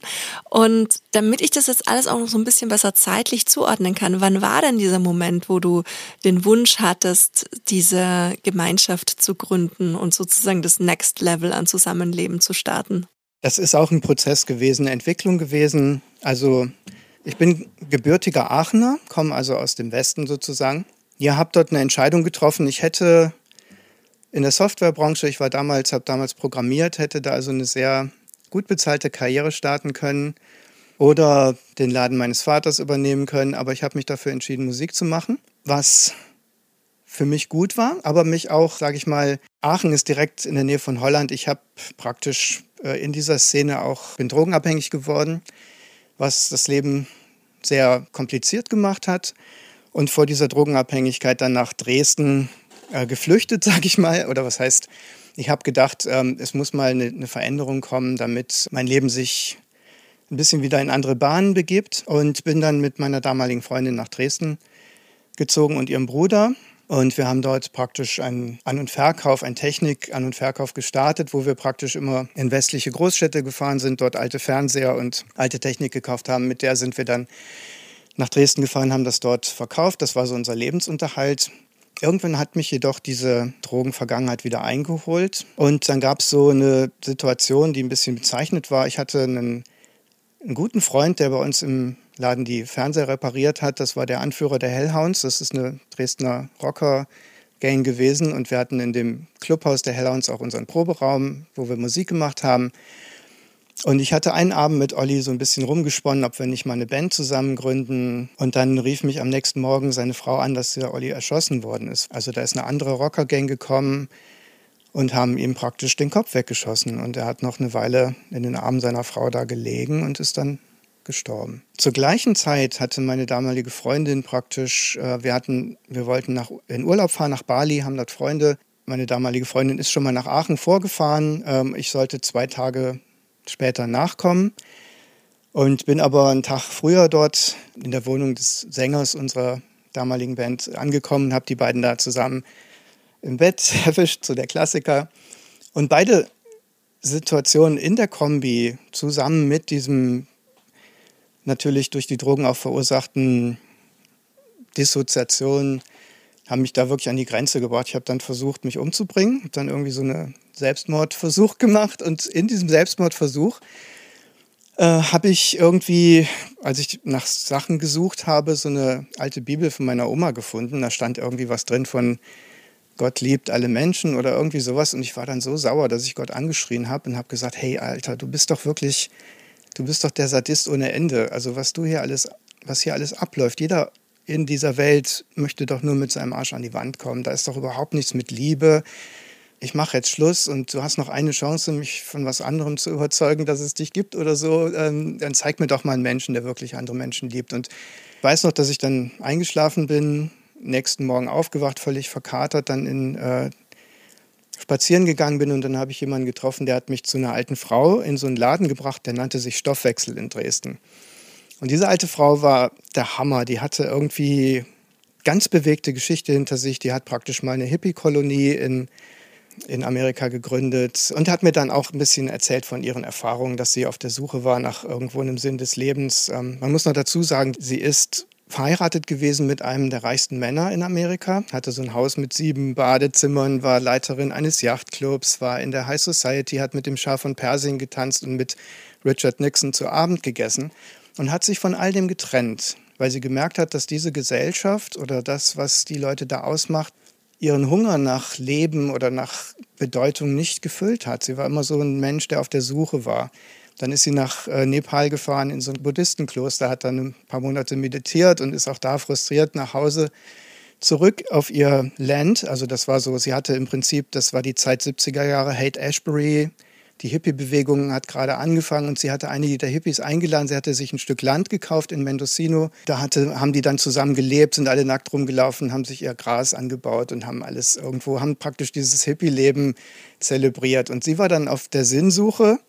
Und damit ich das jetzt alles auch noch so ein bisschen besser zeitlich zuordnen kann, wann war denn dieser Moment, wo du den Wunsch hattest, diese Gemeinschaft zu gründen und sozusagen das Next Level an Zusammenleben zu starten? Das ist auch ein Prozess gewesen, eine Entwicklung gewesen. Also ich bin gebürtiger Aachener, komme also aus dem Westen sozusagen. Ihr habt dort eine Entscheidung getroffen. Ich hätte in der Softwarebranche, ich war damals, habe damals programmiert, hätte da also eine sehr gut bezahlte Karriere starten können oder den Laden meines Vaters übernehmen können, aber ich habe mich dafür entschieden, Musik zu machen, was für mich gut war, aber mich auch, sage ich mal, Aachen ist direkt in der Nähe von Holland. Ich habe praktisch in dieser Szene auch bin drogenabhängig geworden, was das Leben sehr kompliziert gemacht hat. Und vor dieser Drogenabhängigkeit dann nach Dresden äh, geflüchtet, sage ich mal. Oder was heißt, ich habe gedacht, ähm, es muss mal eine, eine Veränderung kommen, damit mein Leben sich ein bisschen wieder in andere Bahnen begibt. Und bin dann mit meiner damaligen Freundin nach Dresden gezogen und ihrem Bruder. Und wir haben dort praktisch einen An- und Verkauf, einen Technik-An- und Verkauf gestartet, wo wir praktisch immer in westliche Großstädte gefahren sind, dort alte Fernseher und alte Technik gekauft haben. Mit der sind wir dann nach Dresden gefahren, haben das dort verkauft. Das war so unser Lebensunterhalt. Irgendwann hat mich jedoch diese Drogenvergangenheit wieder eingeholt. Und dann gab es so eine Situation, die ein bisschen bezeichnet war. Ich hatte einen, einen guten Freund, der bei uns im Laden die Fernseher repariert hat. Das war der Anführer der Hellhounds. Das ist eine Dresdner Rocker-Gang gewesen. Und wir hatten in dem Clubhaus der Hellhounds auch unseren Proberaum, wo wir Musik gemacht haben. Und ich hatte einen Abend mit Olli so ein bisschen rumgesponnen, ob wir nicht mal eine Band zusammen gründen. Und dann rief mich am nächsten Morgen seine Frau an, dass der Olli erschossen worden ist. Also da ist eine andere Rockergang gekommen und haben ihm praktisch den Kopf weggeschossen. Und er hat noch eine Weile in den Armen seiner Frau da gelegen und ist dann gestorben. Zur gleichen Zeit hatte meine damalige Freundin praktisch, äh, wir hatten, wir wollten nach, in Urlaub fahren nach Bali, haben dort Freunde. Meine damalige Freundin ist schon mal nach Aachen vorgefahren. Ähm, ich sollte zwei Tage später nachkommen. Und bin aber einen Tag früher dort in der Wohnung des Sängers unserer damaligen Band angekommen, habe die beiden da zusammen im Bett erwischt, so der Klassiker. Und beide Situationen in der Kombi zusammen mit diesem natürlich durch die Drogen auch verursachten Dissoziation haben mich da wirklich an die Grenze gebracht. Ich habe dann versucht, mich umzubringen, habe dann irgendwie so einen Selbstmordversuch gemacht und in diesem Selbstmordversuch äh, habe ich irgendwie, als ich nach Sachen gesucht habe, so eine alte Bibel von meiner Oma gefunden. Da stand irgendwie was drin von Gott liebt alle Menschen oder irgendwie sowas. Und ich war dann so sauer, dass ich Gott angeschrien habe und habe gesagt, hey Alter, du bist doch wirklich, du bist doch der Sadist ohne Ende. Also was du hier alles, was hier alles abläuft, jeder in dieser Welt möchte doch nur mit seinem Arsch an die Wand kommen. Da ist doch überhaupt nichts mit Liebe. Ich mache jetzt Schluss und du hast noch eine Chance, mich von was anderem zu überzeugen, dass es dich gibt oder so. Ähm, dann zeig mir doch mal einen Menschen, der wirklich andere Menschen liebt. Und ich weiß noch, dass ich dann eingeschlafen bin, nächsten Morgen aufgewacht, völlig verkatert, dann in äh, spazieren gegangen bin und dann habe ich jemanden getroffen, der hat mich zu einer alten Frau in so einen Laden gebracht, der nannte sich Stoffwechsel in Dresden. Und diese alte Frau war der Hammer. Die hatte irgendwie ganz bewegte Geschichte hinter sich. Die hat praktisch mal eine Hippie-Kolonie in, in Amerika gegründet und hat mir dann auch ein bisschen erzählt von ihren Erfahrungen, dass sie auf der Suche war nach irgendwo einem Sinn des Lebens. Ähm, man muss noch dazu sagen, sie ist verheiratet gewesen mit einem der reichsten Männer in Amerika, hatte so ein Haus mit sieben Badezimmern, war Leiterin eines Yachtclubs, war in der High Society, hat mit dem Schah von Persien getanzt und mit Richard Nixon zu Abend gegessen und hat sich von all dem getrennt, weil sie gemerkt hat, dass diese Gesellschaft oder das, was die Leute da ausmacht, ihren Hunger nach Leben oder nach Bedeutung nicht gefüllt hat. Sie war immer so ein Mensch, der auf der Suche war. Dann ist sie nach äh, Nepal gefahren in so ein Buddhistenkloster, hat dann ein paar Monate meditiert und ist auch da frustriert nach Hause zurück auf ihr Land. Also das war so, sie hatte im Prinzip, das war die Zeit 70er Jahre, Hate Ashbury. Die Hippie-Bewegung hat gerade angefangen und sie hatte einige der Hippies eingeladen. Sie hatte sich ein Stück Land gekauft in Mendocino. Da hatte, haben die dann zusammen gelebt, sind alle nackt rumgelaufen, haben sich ihr Gras angebaut und haben alles irgendwo, haben praktisch dieses Hippie-Leben zelebriert. Und sie war dann auf der Sinnsuche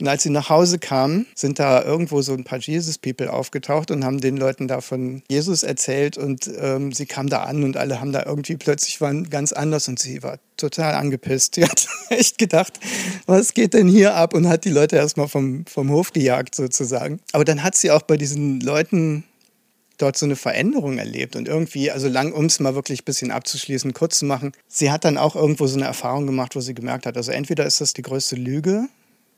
und als sie nach Hause kamen, sind da irgendwo so ein paar Jesus-People aufgetaucht und haben den Leuten da von Jesus erzählt. Und ähm, sie kam da an und alle haben da irgendwie plötzlich waren ganz anders und sie war total angepisst. Sie hat echt gedacht, was geht denn hier ab? Und hat die Leute erstmal vom, vom Hof gejagt sozusagen. Aber dann hat sie auch bei diesen Leuten dort so eine Veränderung erlebt und irgendwie, also lang, um es mal wirklich ein bisschen abzuschließen, kurz zu machen, sie hat dann auch irgendwo so eine Erfahrung gemacht, wo sie gemerkt hat, also entweder ist das die größte Lüge,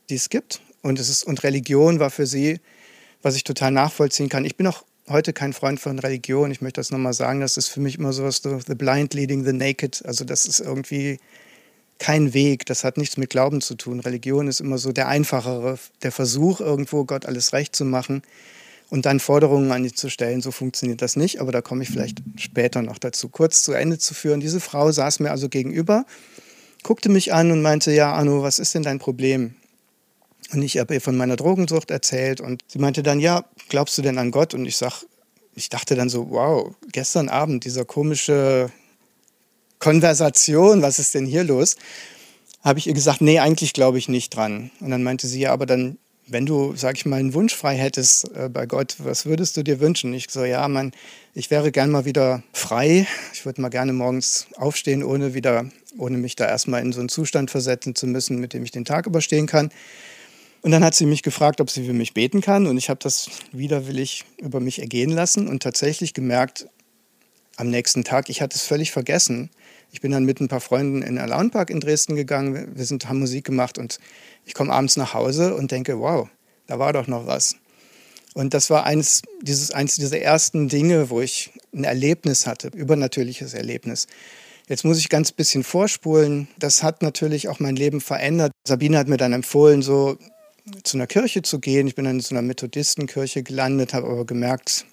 die es gibt. Und, es ist, und Religion war für sie, was ich total nachvollziehen kann. Ich bin auch heute kein Freund von Religion. Ich möchte das nochmal sagen. Das ist für mich immer sowas, so the blind leading the naked. Also das ist irgendwie kein Weg. Das hat nichts mit Glauben zu tun. Religion ist immer so der einfachere, der Versuch, irgendwo Gott alles recht zu machen und dann Forderungen an ihn zu stellen. So funktioniert das nicht, aber da komme ich vielleicht später noch dazu. Kurz zu Ende zu führen. Diese Frau saß mir also gegenüber, guckte mich an und meinte, ja, Arno, was ist denn dein Problem? Und ich habe ihr von meiner Drogensucht erzählt und sie meinte dann, ja, glaubst du denn an Gott? Und ich sag, ich dachte dann so, wow, gestern Abend dieser komische Konversation, was ist denn hier los? Habe ich ihr gesagt, nee, eigentlich glaube ich nicht dran. Und dann meinte sie, ja, aber dann, wenn du, sag ich mal, einen Wunsch frei hättest äh, bei Gott, was würdest du dir wünschen? Ich so, ja, Mann, ich wäre gern mal wieder frei. Ich würde mal gerne morgens aufstehen, ohne wieder, ohne mich da erstmal in so einen Zustand versetzen zu müssen, mit dem ich den Tag überstehen kann. Und dann hat sie mich gefragt, ob sie für mich beten kann. Und ich habe das widerwillig über mich ergehen lassen und tatsächlich gemerkt, am nächsten Tag, ich hatte es völlig vergessen. Ich bin dann mit ein paar Freunden in den Launpark in Dresden gegangen. Wir sind, haben Musik gemacht und ich komme abends nach Hause und denke, wow, da war doch noch was. Und das war eines, dieses, eines dieser ersten Dinge, wo ich ein Erlebnis hatte, übernatürliches Erlebnis. Jetzt muss ich ganz bisschen vorspulen. Das hat natürlich auch mein Leben verändert. Sabine hat mir dann empfohlen, so zu einer Kirche zu gehen. Ich bin dann in so einer Methodistenkirche gelandet, habe aber gemerkt,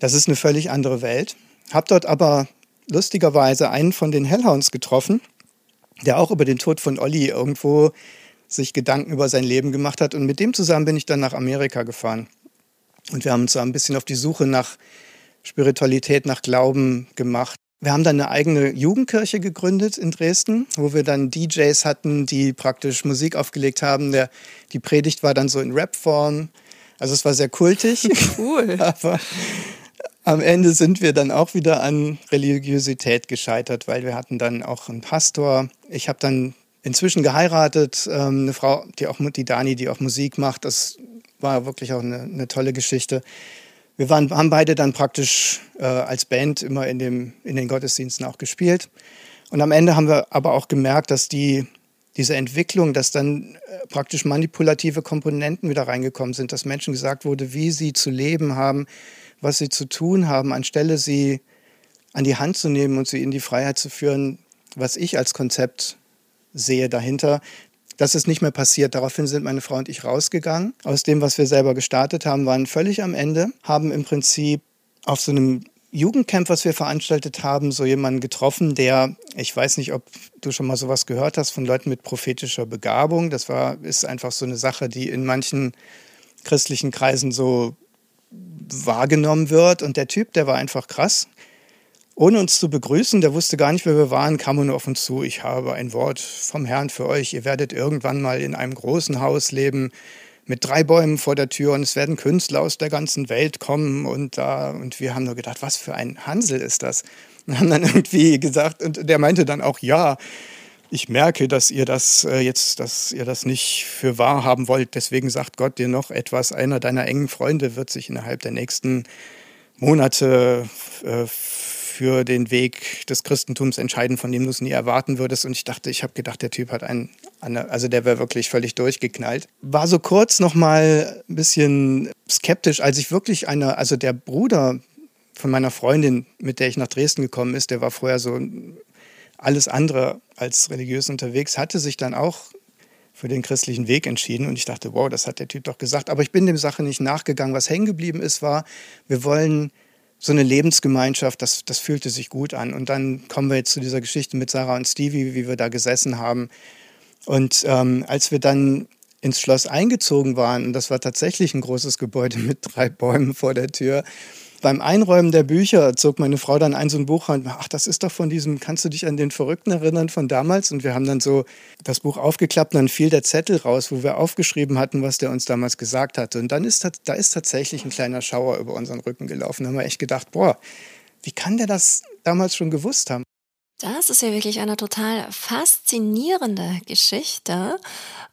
das ist eine völlig andere Welt. Habe dort aber lustigerweise einen von den Hellhounds getroffen, der auch über den Tod von Olli irgendwo sich Gedanken über sein Leben gemacht hat. Und mit dem zusammen bin ich dann nach Amerika gefahren. Und wir haben uns so ein bisschen auf die Suche nach Spiritualität, nach Glauben gemacht. Wir haben dann eine eigene Jugendkirche gegründet in Dresden, wo wir dann DJs hatten, die praktisch Musik aufgelegt haben. Der, die Predigt war dann so in Rap-Form. Also es war sehr kultig. Cool. Aber am Ende sind wir dann auch wieder an Religiosität gescheitert, weil wir hatten dann auch einen Pastor. Ich habe dann inzwischen geheiratet, ähm, eine Frau, die auch die Dani, die auch Musik macht. Das war wirklich auch eine, eine tolle Geschichte wir waren, haben beide dann praktisch äh, als Band immer in, dem, in den Gottesdiensten auch gespielt. Und am Ende haben wir aber auch gemerkt, dass die, diese Entwicklung, dass dann äh, praktisch manipulative Komponenten wieder reingekommen sind, dass Menschen gesagt wurde, wie sie zu leben haben, was sie zu tun haben, anstelle sie an die Hand zu nehmen und sie in die Freiheit zu führen, was ich als Konzept sehe dahinter, das ist nicht mehr passiert. Daraufhin sind meine Frau und ich rausgegangen. Aus dem, was wir selber gestartet haben, waren völlig am Ende, haben im Prinzip auf so einem Jugendcamp, was wir veranstaltet haben, so jemanden getroffen, der, ich weiß nicht, ob du schon mal sowas gehört hast von Leuten mit prophetischer Begabung. Das war, ist einfach so eine Sache, die in manchen christlichen Kreisen so wahrgenommen wird. Und der Typ, der war einfach krass ohne uns zu begrüßen, der wusste gar nicht, wer wir waren, kam er nur auf uns zu. Ich habe ein Wort vom Herrn für euch. Ihr werdet irgendwann mal in einem großen Haus leben mit drei Bäumen vor der Tür und es werden Künstler aus der ganzen Welt kommen und da und wir haben nur gedacht, was für ein Hansel ist das? Und haben dann irgendwie gesagt und der meinte dann auch ja, ich merke, dass ihr das äh, jetzt, dass ihr das nicht für wahr haben wollt. Deswegen sagt Gott dir noch etwas. Einer deiner engen Freunde wird sich innerhalb der nächsten Monate äh, für den Weg des Christentums entscheiden, von dem du es nie erwarten würdest. Und ich dachte, ich habe gedacht, der Typ hat einen Also der wäre wirklich völlig durchgeknallt. War so kurz noch mal ein bisschen skeptisch, als ich wirklich einer, also der Bruder von meiner Freundin, mit der ich nach Dresden gekommen ist, der war vorher so alles andere als religiös unterwegs, hatte sich dann auch für den christlichen Weg entschieden. Und ich dachte, wow, das hat der Typ doch gesagt. Aber ich bin dem Sache nicht nachgegangen. Was hängen geblieben ist, war, wir wollen so eine Lebensgemeinschaft, das, das fühlte sich gut an. Und dann kommen wir jetzt zu dieser Geschichte mit Sarah und Stevie, wie wir da gesessen haben. Und ähm, als wir dann ins Schloss eingezogen waren, und das war tatsächlich ein großes Gebäude mit drei Bäumen vor der Tür, beim Einräumen der Bücher zog meine Frau dann ein so ein Buch und ach, das ist doch von diesem, kannst du dich an den Verrückten erinnern von damals? Und wir haben dann so das Buch aufgeklappt und dann fiel der Zettel raus, wo wir aufgeschrieben hatten, was der uns damals gesagt hatte. Und dann ist da ist tatsächlich ein kleiner Schauer über unseren Rücken gelaufen. Da haben wir echt gedacht, boah, wie kann der das damals schon gewusst haben? Das ist ja wirklich eine total faszinierende Geschichte.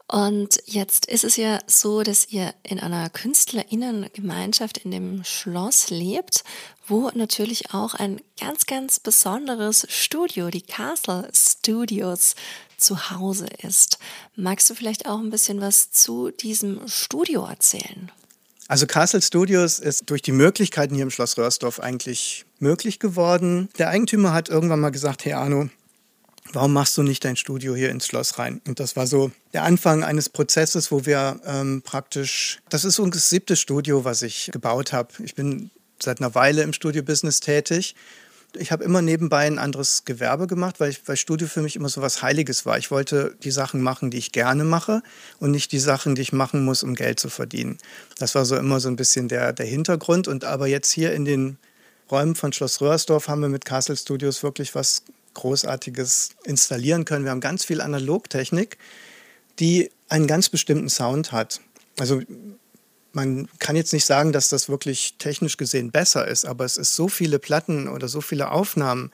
Und jetzt ist es ja so, dass ihr in einer Künstlerinnengemeinschaft in dem Schloss lebt, wo natürlich auch ein ganz, ganz besonderes Studio, die Castle Studios, zu Hause ist. Magst du vielleicht auch ein bisschen was zu diesem Studio erzählen? Also Castle Studios ist durch die Möglichkeiten hier im Schloss Röhrsdorf eigentlich möglich geworden. Der Eigentümer hat irgendwann mal gesagt, hey Arno, warum machst du nicht dein Studio hier ins Schloss rein? Und das war so der Anfang eines Prozesses, wo wir ähm, praktisch, das ist unser siebtes Studio, was ich gebaut habe. Ich bin seit einer Weile im Studio-Business tätig. Ich habe immer nebenbei ein anderes Gewerbe gemacht, weil, ich, weil Studio für mich immer so was Heiliges war. Ich wollte die Sachen machen, die ich gerne mache und nicht die Sachen, die ich machen muss, um Geld zu verdienen. Das war so immer so ein bisschen der, der Hintergrund. Und aber jetzt hier in den Räumen von Schloss Röhrsdorf haben wir mit Castle Studios wirklich was Großartiges installieren können. Wir haben ganz viel Analogtechnik, die einen ganz bestimmten Sound hat. Also man kann jetzt nicht sagen, dass das wirklich technisch gesehen besser ist, aber es ist so viele Platten oder so viele Aufnahmen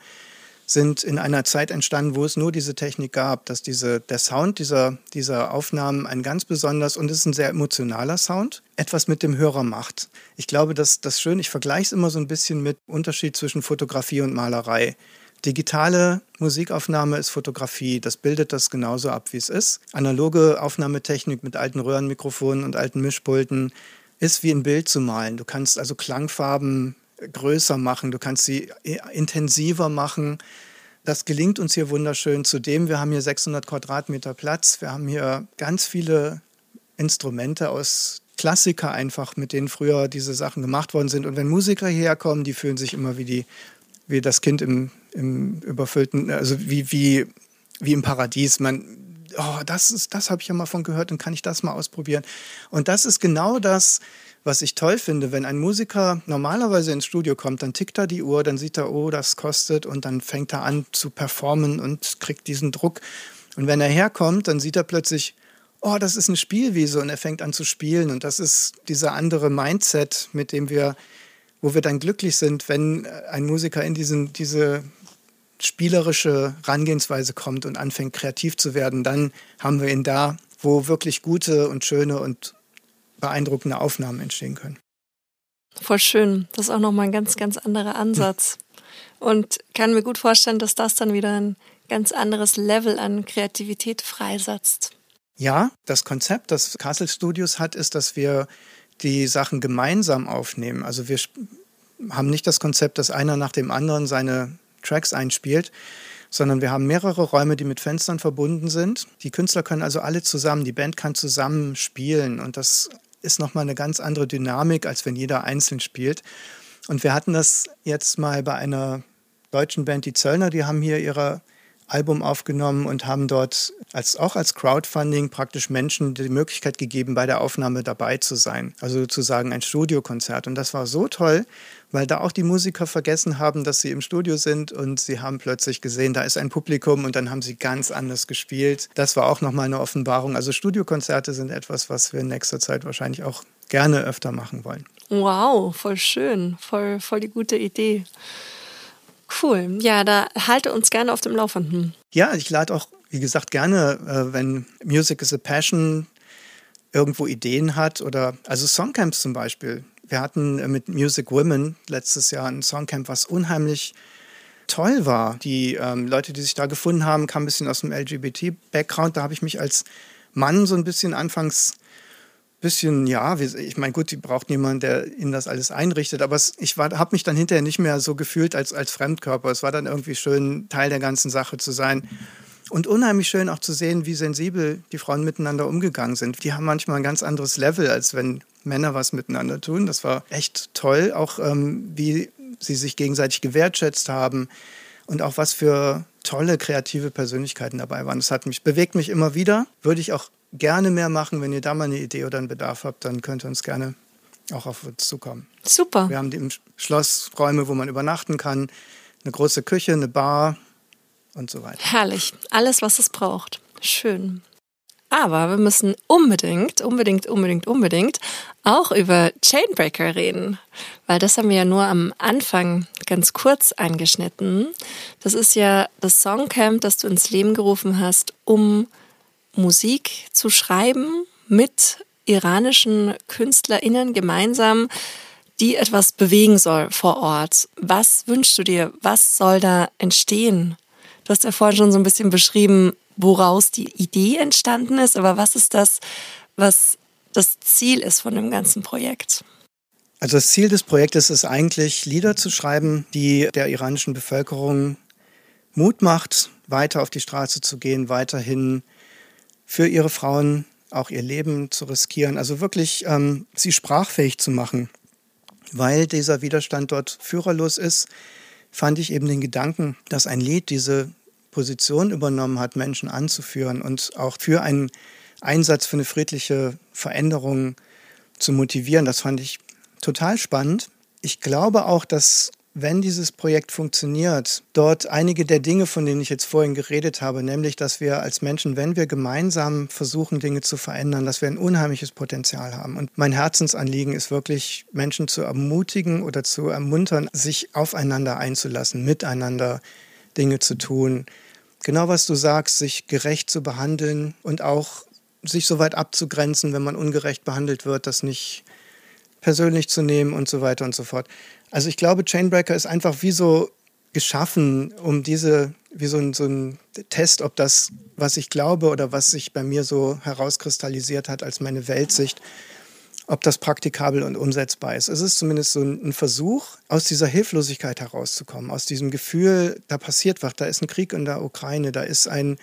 sind in einer Zeit entstanden, wo es nur diese Technik gab, dass diese, der Sound dieser, dieser Aufnahmen ein ganz besonders und es ist ein sehr emotionaler Sound, etwas mit dem Hörer macht. Ich glaube, dass das schön, ich vergleiche es immer so ein bisschen mit Unterschied zwischen Fotografie und Malerei. Digitale Musikaufnahme ist Fotografie. Das bildet das genauso ab, wie es ist. Analoge Aufnahmetechnik mit alten Röhrenmikrofonen und alten Mischpulten ist wie ein Bild zu malen. Du kannst also Klangfarben größer machen, du kannst sie intensiver machen. Das gelingt uns hier wunderschön. Zudem, wir haben hier 600 Quadratmeter Platz. Wir haben hier ganz viele Instrumente aus Klassiker einfach, mit denen früher diese Sachen gemacht worden sind. Und wenn Musiker hierher kommen, die fühlen sich immer wie die wie das Kind im, im überfüllten, also wie, wie, wie im Paradies. Man, oh, das ist, das habe ich ja mal von gehört und kann ich das mal ausprobieren. Und das ist genau das, was ich toll finde, wenn ein Musiker normalerweise ins Studio kommt, dann tickt er die Uhr, dann sieht er, oh, das kostet und dann fängt er an zu performen und kriegt diesen Druck. Und wenn er herkommt, dann sieht er plötzlich, oh, das ist eine Spielwiese und er fängt an zu spielen. Und das ist dieser andere Mindset, mit dem wir wo wir dann glücklich sind, wenn ein Musiker in diesen, diese spielerische Herangehensweise kommt und anfängt kreativ zu werden, dann haben wir ihn da, wo wirklich gute und schöne und beeindruckende Aufnahmen entstehen können. Voll schön. Das ist auch nochmal ein ganz, ganz anderer Ansatz. Und kann mir gut vorstellen, dass das dann wieder ein ganz anderes Level an Kreativität freisetzt. Ja, das Konzept, das Castle Studios hat, ist, dass wir die Sachen gemeinsam aufnehmen. Also wir haben nicht das Konzept, dass einer nach dem anderen seine Tracks einspielt, sondern wir haben mehrere Räume, die mit Fenstern verbunden sind. Die Künstler können also alle zusammen, die Band kann zusammen spielen und das ist nochmal eine ganz andere Dynamik, als wenn jeder einzeln spielt. Und wir hatten das jetzt mal bei einer deutschen Band, die Zöllner, die haben hier ihre Album aufgenommen und haben dort als, auch als Crowdfunding praktisch Menschen die Möglichkeit gegeben, bei der Aufnahme dabei zu sein. Also sozusagen ein Studiokonzert. Und das war so toll, weil da auch die Musiker vergessen haben, dass sie im Studio sind und sie haben plötzlich gesehen, da ist ein Publikum und dann haben sie ganz anders gespielt. Das war auch nochmal eine Offenbarung. Also Studiokonzerte sind etwas, was wir in nächster Zeit wahrscheinlich auch gerne öfter machen wollen. Wow, voll schön, voll, voll die gute Idee. Cool. Ja, da halte uns gerne auf dem Laufenden. Ja, ich lade auch, wie gesagt, gerne, äh, wenn Music is a Passion irgendwo Ideen hat oder, also Songcamps zum Beispiel. Wir hatten äh, mit Music Women letztes Jahr ein Songcamp, was unheimlich toll war. Die ähm, Leute, die sich da gefunden haben, kamen ein bisschen aus dem LGBT-Background. Da habe ich mich als Mann so ein bisschen anfangs bisschen, ja, ich meine, gut, die braucht niemanden, der ihnen das alles einrichtet, aber ich habe mich dann hinterher nicht mehr so gefühlt als, als Fremdkörper. Es war dann irgendwie schön, Teil der ganzen Sache zu sein. Und unheimlich schön auch zu sehen, wie sensibel die Frauen miteinander umgegangen sind. Die haben manchmal ein ganz anderes Level, als wenn Männer was miteinander tun. Das war echt toll, auch ähm, wie sie sich gegenseitig gewertschätzt haben und auch was für tolle kreative Persönlichkeiten dabei waren. Das hat mich bewegt mich immer wieder. Würde ich auch gerne mehr machen. Wenn ihr da mal eine Idee oder einen Bedarf habt, dann könnt ihr uns gerne auch auf uns zukommen. Super. Wir haben im Schloss Räume, wo man übernachten kann, eine große Küche, eine Bar und so weiter. Herrlich. Alles, was es braucht. Schön. Aber wir müssen unbedingt, unbedingt, unbedingt, unbedingt auch über Chainbreaker reden. Weil das haben wir ja nur am Anfang ganz kurz angeschnitten. Das ist ja das Songcamp, das du ins Leben gerufen hast, um Musik zu schreiben mit iranischen KünstlerInnen gemeinsam, die etwas bewegen soll vor Ort. Was wünschst du dir? Was soll da entstehen? Du hast ja vorhin schon so ein bisschen beschrieben, woraus die Idee entstanden ist, aber was ist das, was das Ziel ist von dem ganzen Projekt? Also das Ziel des Projektes ist eigentlich, Lieder zu schreiben, die der iranischen Bevölkerung Mut macht, weiter auf die Straße zu gehen, weiterhin für ihre Frauen auch ihr Leben zu riskieren, also wirklich ähm, sie sprachfähig zu machen. Weil dieser Widerstand dort führerlos ist, fand ich eben den Gedanken, dass ein Lied diese Position übernommen hat, Menschen anzuführen und auch für einen Einsatz für eine friedliche Veränderung zu motivieren. Das fand ich total spannend. Ich glaube auch, dass wenn dieses Projekt funktioniert, dort einige der Dinge, von denen ich jetzt vorhin geredet habe, nämlich, dass wir als Menschen, wenn wir gemeinsam versuchen, Dinge zu verändern, dass wir ein unheimliches Potenzial haben. Und mein Herzensanliegen ist wirklich, Menschen zu ermutigen oder zu ermuntern, sich aufeinander einzulassen, miteinander Dinge zu tun. Genau was du sagst, sich gerecht zu behandeln und auch sich so weit abzugrenzen, wenn man ungerecht behandelt wird, das nicht persönlich zu nehmen und so weiter und so fort. Also ich glaube, Chainbreaker ist einfach wie so geschaffen, um diese, wie so ein, so ein Test, ob das, was ich glaube oder was sich bei mir so herauskristallisiert hat als meine Weltsicht, ob das praktikabel und umsetzbar ist. Es ist zumindest so ein Versuch, aus dieser Hilflosigkeit herauszukommen, aus diesem Gefühl, da passiert was, da ist ein Krieg in der Ukraine, da ist ein,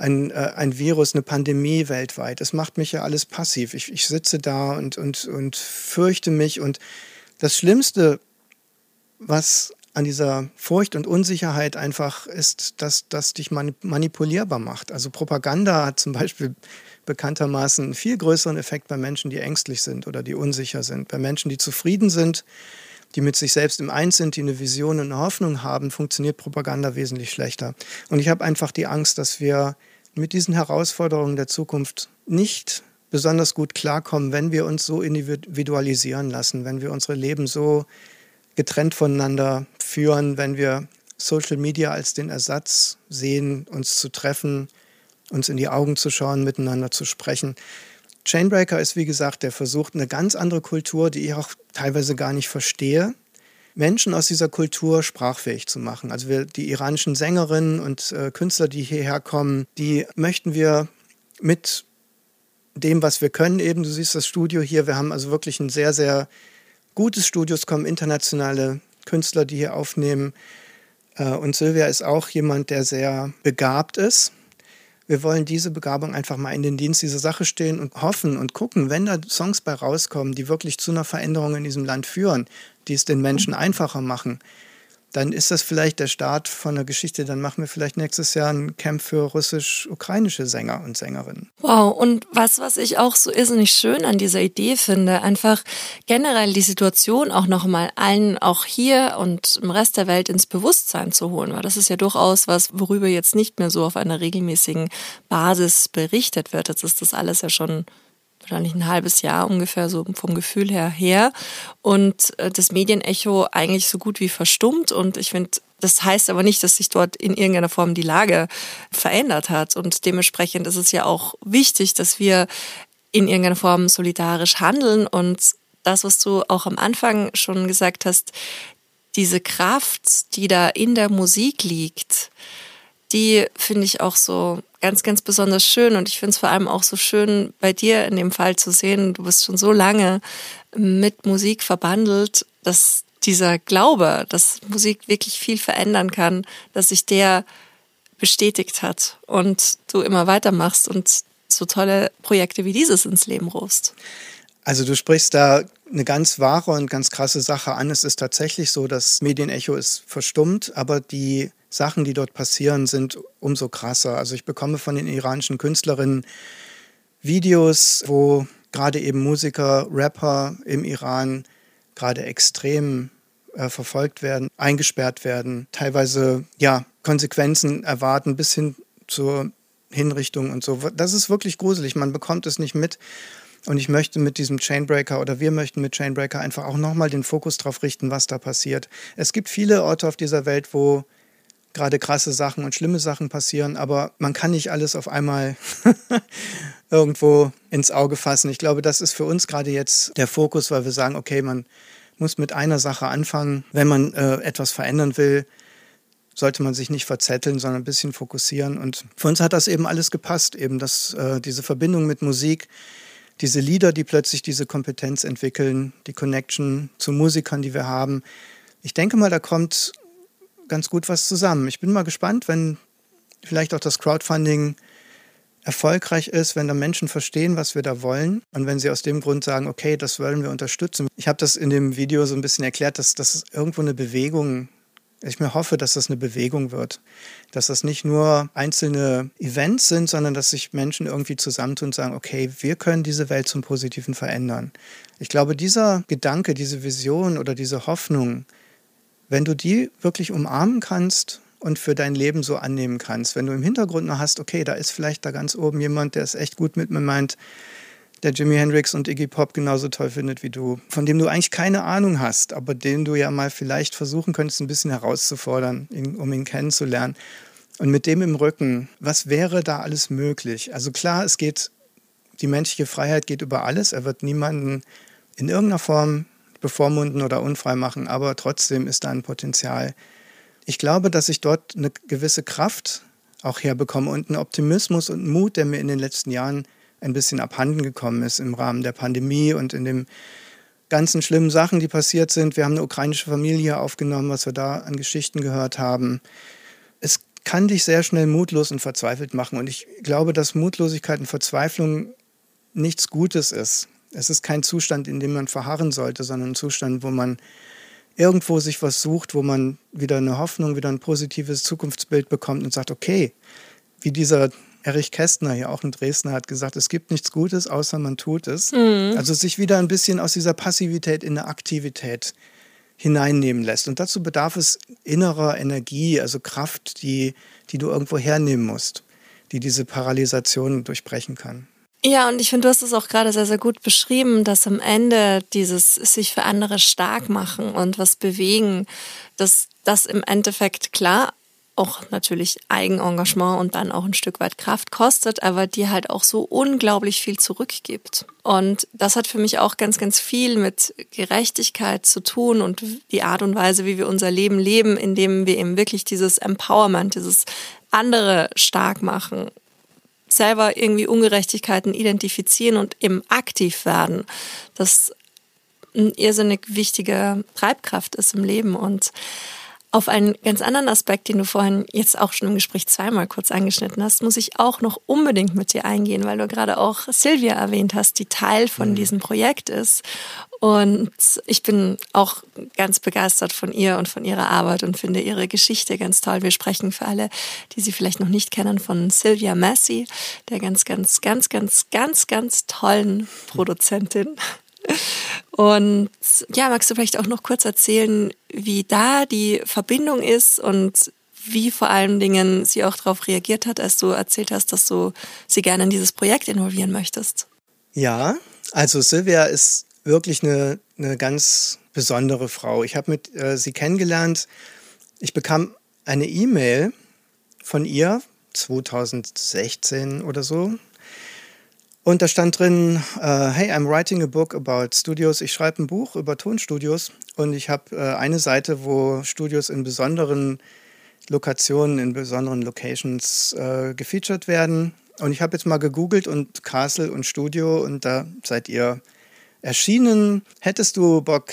ein, äh, ein Virus, eine Pandemie weltweit. Es macht mich ja alles passiv. Ich, ich sitze da und, und, und fürchte mich und das Schlimmste, was an dieser Furcht und Unsicherheit einfach ist, dass das dich manipulierbar macht. Also Propaganda hat zum Beispiel bekanntermaßen einen viel größeren Effekt bei Menschen, die ängstlich sind oder die unsicher sind. Bei Menschen, die zufrieden sind, die mit sich selbst im Eins sind, die eine Vision und eine Hoffnung haben, funktioniert Propaganda wesentlich schlechter. Und ich habe einfach die Angst, dass wir mit diesen Herausforderungen der Zukunft nicht besonders gut klarkommen, wenn wir uns so individualisieren lassen, wenn wir unsere Leben so getrennt voneinander führen, wenn wir Social Media als den Ersatz sehen, uns zu treffen, uns in die Augen zu schauen, miteinander zu sprechen. Chainbreaker ist, wie gesagt, der versucht, eine ganz andere Kultur, die ich auch teilweise gar nicht verstehe, Menschen aus dieser Kultur sprachfähig zu machen. Also wir, die iranischen Sängerinnen und äh, Künstler, die hierher kommen, die möchten wir mit dem, was wir können. Eben, du siehst das Studio hier. Wir haben also wirklich ein sehr, sehr gutes Studio. Es kommen internationale Künstler, die hier aufnehmen. Äh, und Silvia ist auch jemand, der sehr begabt ist. Wir wollen diese Begabung einfach mal in den Dienst dieser Sache stehen und hoffen und gucken, wenn da Songs bei rauskommen, die wirklich zu einer Veränderung in diesem Land führen, die es den Menschen einfacher machen, dann ist das vielleicht der Start von einer Geschichte. Dann machen wir vielleicht nächstes Jahr ein Camp für russisch-ukrainische Sänger und Sängerinnen. Wow, und was, was ich auch so irrsinnig schön an dieser Idee finde, einfach generell die Situation auch nochmal allen, auch hier und im Rest der Welt ins Bewusstsein zu holen, weil das ist ja durchaus was, worüber jetzt nicht mehr so auf einer regelmäßigen Basis berichtet wird. Jetzt ist das alles ja schon wahrscheinlich ein halbes Jahr ungefähr so vom Gefühl her her. Und äh, das Medienecho eigentlich so gut wie verstummt. Und ich finde, das heißt aber nicht, dass sich dort in irgendeiner Form die Lage verändert hat. Und dementsprechend ist es ja auch wichtig, dass wir in irgendeiner Form solidarisch handeln. Und das, was du auch am Anfang schon gesagt hast, diese Kraft, die da in der Musik liegt, die finde ich auch so ganz, ganz besonders schön. Und ich finde es vor allem auch so schön, bei dir in dem Fall zu sehen, du bist schon so lange mit Musik verbandelt, dass dieser Glaube, dass Musik wirklich viel verändern kann, dass sich der bestätigt hat und du immer weitermachst und so tolle Projekte wie dieses ins Leben rufst. Also du sprichst da eine ganz wahre und ganz krasse Sache an. Es ist tatsächlich so, das Medienecho ist verstummt, aber die Sachen, die dort passieren, sind umso krasser. Also ich bekomme von den iranischen Künstlerinnen Videos, wo gerade eben Musiker, Rapper im Iran gerade extrem äh, verfolgt werden, eingesperrt werden, teilweise ja Konsequenzen erwarten bis hin zur Hinrichtung und so. Das ist wirklich gruselig. Man bekommt es nicht mit. Und ich möchte mit diesem Chainbreaker oder wir möchten mit Chainbreaker einfach auch nochmal den Fokus darauf richten, was da passiert. Es gibt viele Orte auf dieser Welt, wo gerade krasse Sachen und schlimme Sachen passieren, aber man kann nicht alles auf einmal irgendwo ins Auge fassen. Ich glaube, das ist für uns gerade jetzt der Fokus, weil wir sagen, okay, man muss mit einer Sache anfangen. Wenn man äh, etwas verändern will, sollte man sich nicht verzetteln, sondern ein bisschen fokussieren. Und für uns hat das eben alles gepasst, eben das, äh, diese Verbindung mit Musik, diese Lieder, die plötzlich diese Kompetenz entwickeln, die Connection zu Musikern, die wir haben. Ich denke mal, da kommt ganz gut was zusammen. Ich bin mal gespannt, wenn vielleicht auch das Crowdfunding erfolgreich ist, wenn da Menschen verstehen, was wir da wollen und wenn sie aus dem Grund sagen, okay, das wollen wir unterstützen. Ich habe das in dem Video so ein bisschen erklärt, dass das irgendwo eine Bewegung ich mir hoffe, dass das eine Bewegung wird, dass das nicht nur einzelne Events sind, sondern dass sich Menschen irgendwie zusammentun und sagen, okay, wir können diese Welt zum Positiven verändern. Ich glaube, dieser Gedanke, diese Vision oder diese Hoffnung, wenn du die wirklich umarmen kannst und für dein Leben so annehmen kannst, wenn du im Hintergrund noch hast, okay, da ist vielleicht da ganz oben jemand, der es echt gut mit mir meint, der Jimi Hendrix und Iggy Pop genauso toll findet wie du, von dem du eigentlich keine Ahnung hast, aber den du ja mal vielleicht versuchen könntest, ein bisschen herauszufordern, um ihn kennenzulernen. Und mit dem im Rücken, was wäre da alles möglich? Also klar, es geht, die menschliche Freiheit geht über alles. Er wird niemanden in irgendeiner Form bevormunden oder unfrei machen, aber trotzdem ist da ein Potenzial. Ich glaube, dass ich dort eine gewisse Kraft auch herbekomme und einen Optimismus und Mut, der mir in den letzten Jahren ein bisschen abhanden gekommen ist im Rahmen der Pandemie und in den ganzen schlimmen Sachen, die passiert sind. Wir haben eine ukrainische Familie aufgenommen, was wir da an Geschichten gehört haben. Es kann dich sehr schnell mutlos und verzweifelt machen. Und ich glaube, dass Mutlosigkeit und Verzweiflung nichts Gutes ist. Es ist kein Zustand, in dem man verharren sollte, sondern ein Zustand, wo man irgendwo sich was sucht, wo man wieder eine Hoffnung, wieder ein positives Zukunftsbild bekommt und sagt, okay, wie dieser Erich Kästner hier auch in Dresden hat gesagt, es gibt nichts Gutes, außer man tut es. Mhm. Also sich wieder ein bisschen aus dieser Passivität in eine Aktivität hineinnehmen lässt. Und dazu bedarf es innerer Energie, also Kraft, die, die du irgendwo hernehmen musst, die diese Paralysation durchbrechen kann. Ja, und ich finde, du hast es auch gerade sehr, sehr gut beschrieben, dass am Ende dieses sich für andere stark machen und was bewegen, dass das im Endeffekt klar auch natürlich Eigenengagement und dann auch ein Stück weit Kraft kostet, aber die halt auch so unglaublich viel zurückgibt. Und das hat für mich auch ganz, ganz viel mit Gerechtigkeit zu tun und die Art und Weise, wie wir unser Leben leben, indem wir eben wirklich dieses Empowerment, dieses andere stark machen, selber irgendwie Ungerechtigkeiten identifizieren und eben aktiv werden. Das eine irrsinnig wichtige Treibkraft ist im Leben und auf einen ganz anderen Aspekt, den du vorhin jetzt auch schon im Gespräch zweimal kurz angeschnitten hast, muss ich auch noch unbedingt mit dir eingehen, weil du gerade auch Silvia erwähnt hast, die Teil von mhm. diesem Projekt ist. Und ich bin auch ganz begeistert von ihr und von ihrer Arbeit und finde ihre Geschichte ganz toll. Wir sprechen für alle, die sie vielleicht noch nicht kennen, von Sylvia Massey, der ganz, ganz, ganz, ganz, ganz, ganz tollen Produzentin. Und ja, magst du vielleicht auch noch kurz erzählen, wie da die Verbindung ist und wie vor allen Dingen sie auch darauf reagiert hat, als du erzählt hast, dass du sie gerne in dieses Projekt involvieren möchtest? Ja, also Silvia ist wirklich eine, eine ganz besondere Frau. Ich habe mit äh, sie kennengelernt. Ich bekam eine E-Mail von ihr 2016 oder so Und da stand drin, uh, hey, I'm writing a book about studios. Ich schreibe ein Buch über Tonstudios und ich habe uh, eine Seite, wo Studios in besonderen Lokationen, in besonderen Locations uh, gefeatured werden. Und ich habe jetzt mal gegoogelt und Castle und Studio und da seid ihr erschienen. Hättest du Bock,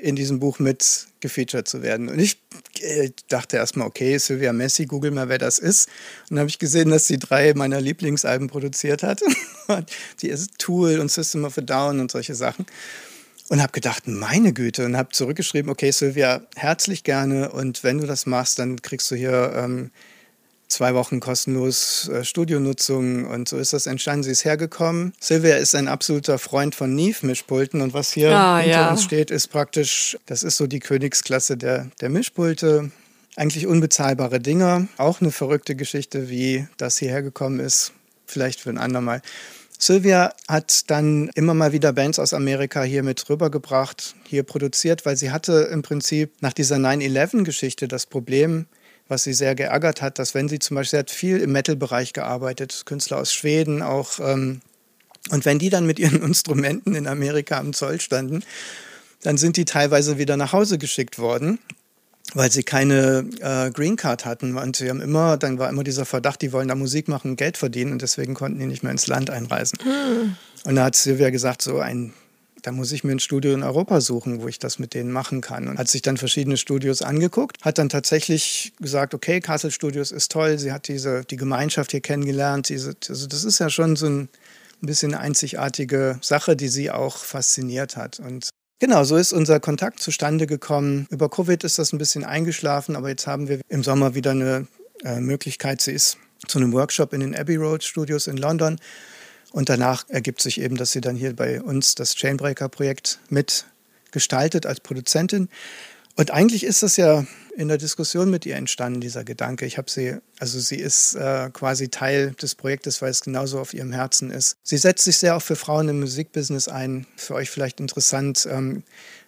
in diesem Buch mit gefeatured zu werden. Und ich äh, dachte erstmal, okay, Sylvia Messi, google mal, wer das ist. Und dann habe ich gesehen, dass sie drei meiner Lieblingsalben produziert hat. die ist Tool und System of a Down und solche Sachen. Und habe gedacht, meine Güte, und habe zurückgeschrieben, okay, Sylvia, herzlich gerne. Und wenn du das machst, dann kriegst du hier ähm, zwei Wochen kostenlos äh, Studionutzung und so ist das entstanden. Sie ist hergekommen. Silvia ist ein absoluter Freund von Neve-Mischpulten und was hier ah, hinter ja. uns steht, ist praktisch, das ist so die Königsklasse der, der Mischpulte. Eigentlich unbezahlbare Dinger. Auch eine verrückte Geschichte, wie das hierher gekommen ist. Vielleicht für ein andermal. Sylvia hat dann immer mal wieder Bands aus Amerika hier mit rübergebracht, hier produziert, weil sie hatte im Prinzip nach dieser 9-11-Geschichte das Problem, was sie sehr geärgert hat, dass wenn sie zum Beispiel, sie hat viel im Metal-Bereich gearbeitet, Künstler aus Schweden auch, ähm, und wenn die dann mit ihren Instrumenten in Amerika am Zoll standen, dann sind die teilweise wieder nach Hause geschickt worden, weil sie keine äh, Green Card hatten. Und sie haben immer, dann war immer dieser Verdacht, die wollen da Musik machen, Geld verdienen und deswegen konnten die nicht mehr ins Land einreisen. Hm. Und da hat Silvia gesagt, so ein da muss ich mir ein Studio in Europa suchen, wo ich das mit denen machen kann. Und hat sich dann verschiedene Studios angeguckt, hat dann tatsächlich gesagt, okay, Castle Studios ist toll, sie hat diese, die Gemeinschaft hier kennengelernt. Diese, also das ist ja schon so ein, bisschen eine einzigartige Sache, die sie auch fasziniert hat. Und Genau, so ist unser Kontakt zustande gekommen. Über Covid ist das ein bisschen eingeschlafen, aber jetzt haben wir im Sommer wieder eine äh, Möglichkeit. Sie ist zu einem Workshop in den Abbey Road Studios in London und danach ergibt sich eben, dass sie dann hier bei uns das Chainbreaker-Projekt mitgestaltet als Produzentin. Und eigentlich ist das ja in der Diskussion mit ihr entstanden, dieser Gedanke. Ich habe sie, also sie ist äh, quasi Teil des Projektes, weil es genauso auf ihrem Herzen ist. Sie setzt sich sehr auch für Frauen im Musikbusiness ein. Für euch vielleicht interessant. Ähm,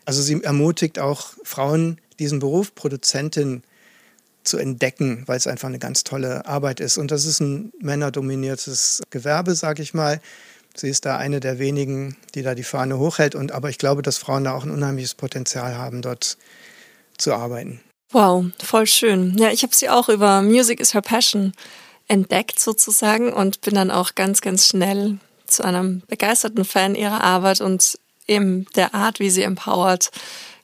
also sie ermutigt auch Frauen, diesen Beruf Produzentin zu entdecken, weil es einfach eine ganz tolle Arbeit ist. Und das ist ein männerdominiertes Gewerbe, sage ich mal. Sie ist da eine der wenigen, die da die Fahne hochhält. Und aber ich glaube, dass Frauen da auch ein unheimliches Potenzial haben, dort zu arbeiten. Wow, voll schön. Ja, ich habe sie auch über Music is Her Passion entdeckt sozusagen und bin dann auch ganz, ganz schnell zu einem begeisterten Fan ihrer Arbeit und eben der Art, wie sie empowert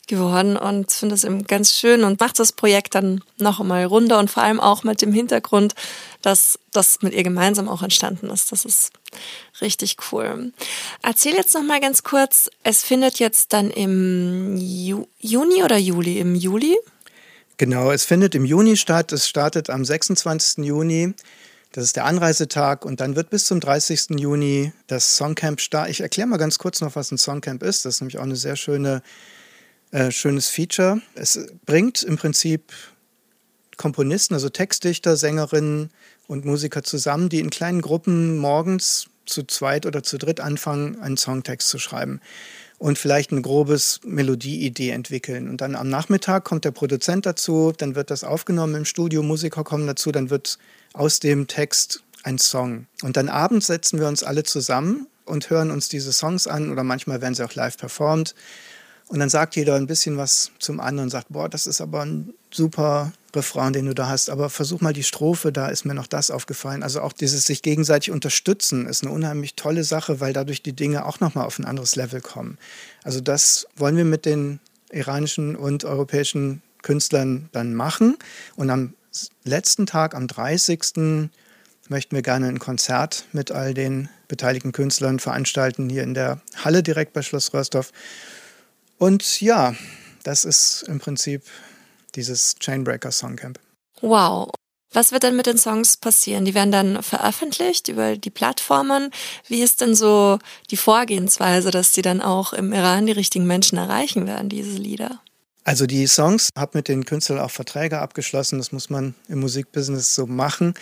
geworden und finde es eben ganz schön und macht das Projekt dann noch einmal runder und vor allem auch mit dem Hintergrund, dass das mit ihr gemeinsam auch entstanden ist. Das ist richtig cool. Erzähl jetzt noch mal ganz kurz, es findet jetzt dann im Ju Juni oder Juli? Im Juli? Genau, es findet im Juni statt. Es startet am 26. Juni. Das ist der Anreisetag und dann wird bis zum 30. Juni das Songcamp starten. Ich erkläre mal ganz kurz noch, was ein Songcamp ist. Das ist nämlich auch eine sehr schöne äh, schönes Feature. Es bringt im Prinzip Komponisten, also Textdichter, Sängerinnen und Musiker zusammen, die in kleinen Gruppen morgens zu zweit oder zu dritt anfangen, einen Songtext zu schreiben und vielleicht ein grobes Melodieidee entwickeln. Und dann am Nachmittag kommt der Produzent dazu, dann wird das aufgenommen im Studio, Musiker kommen dazu, dann wird aus dem Text ein Song. Und dann abends setzen wir uns alle zusammen und hören uns diese Songs an oder manchmal werden sie auch live performt und dann sagt jeder ein bisschen was zum anderen und sagt, boah, das ist aber ein super Refrain, den du da hast, aber versuch mal die Strophe, da ist mir noch das aufgefallen. Also auch dieses sich gegenseitig unterstützen ist eine unheimlich tolle Sache, weil dadurch die Dinge auch nochmal auf ein anderes Level kommen. Also das wollen wir mit den iranischen und europäischen Künstlern dann machen. Und am letzten Tag, am 30. möchten wir gerne ein Konzert mit all den beteiligten Künstlern veranstalten, hier in der Halle direkt bei Schloss Röstorf. Und ja, das ist im Prinzip dieses Chainbreaker Songcamp. Wow. Was wird denn mit den Songs passieren? Die werden dann veröffentlicht über die Plattformen. Wie ist denn so die Vorgehensweise, dass die dann auch im Iran die richtigen Menschen erreichen werden, diese Lieder? Also die Songs, habe mit den Künstlern auch Verträge abgeschlossen, das muss man im Musikbusiness so machen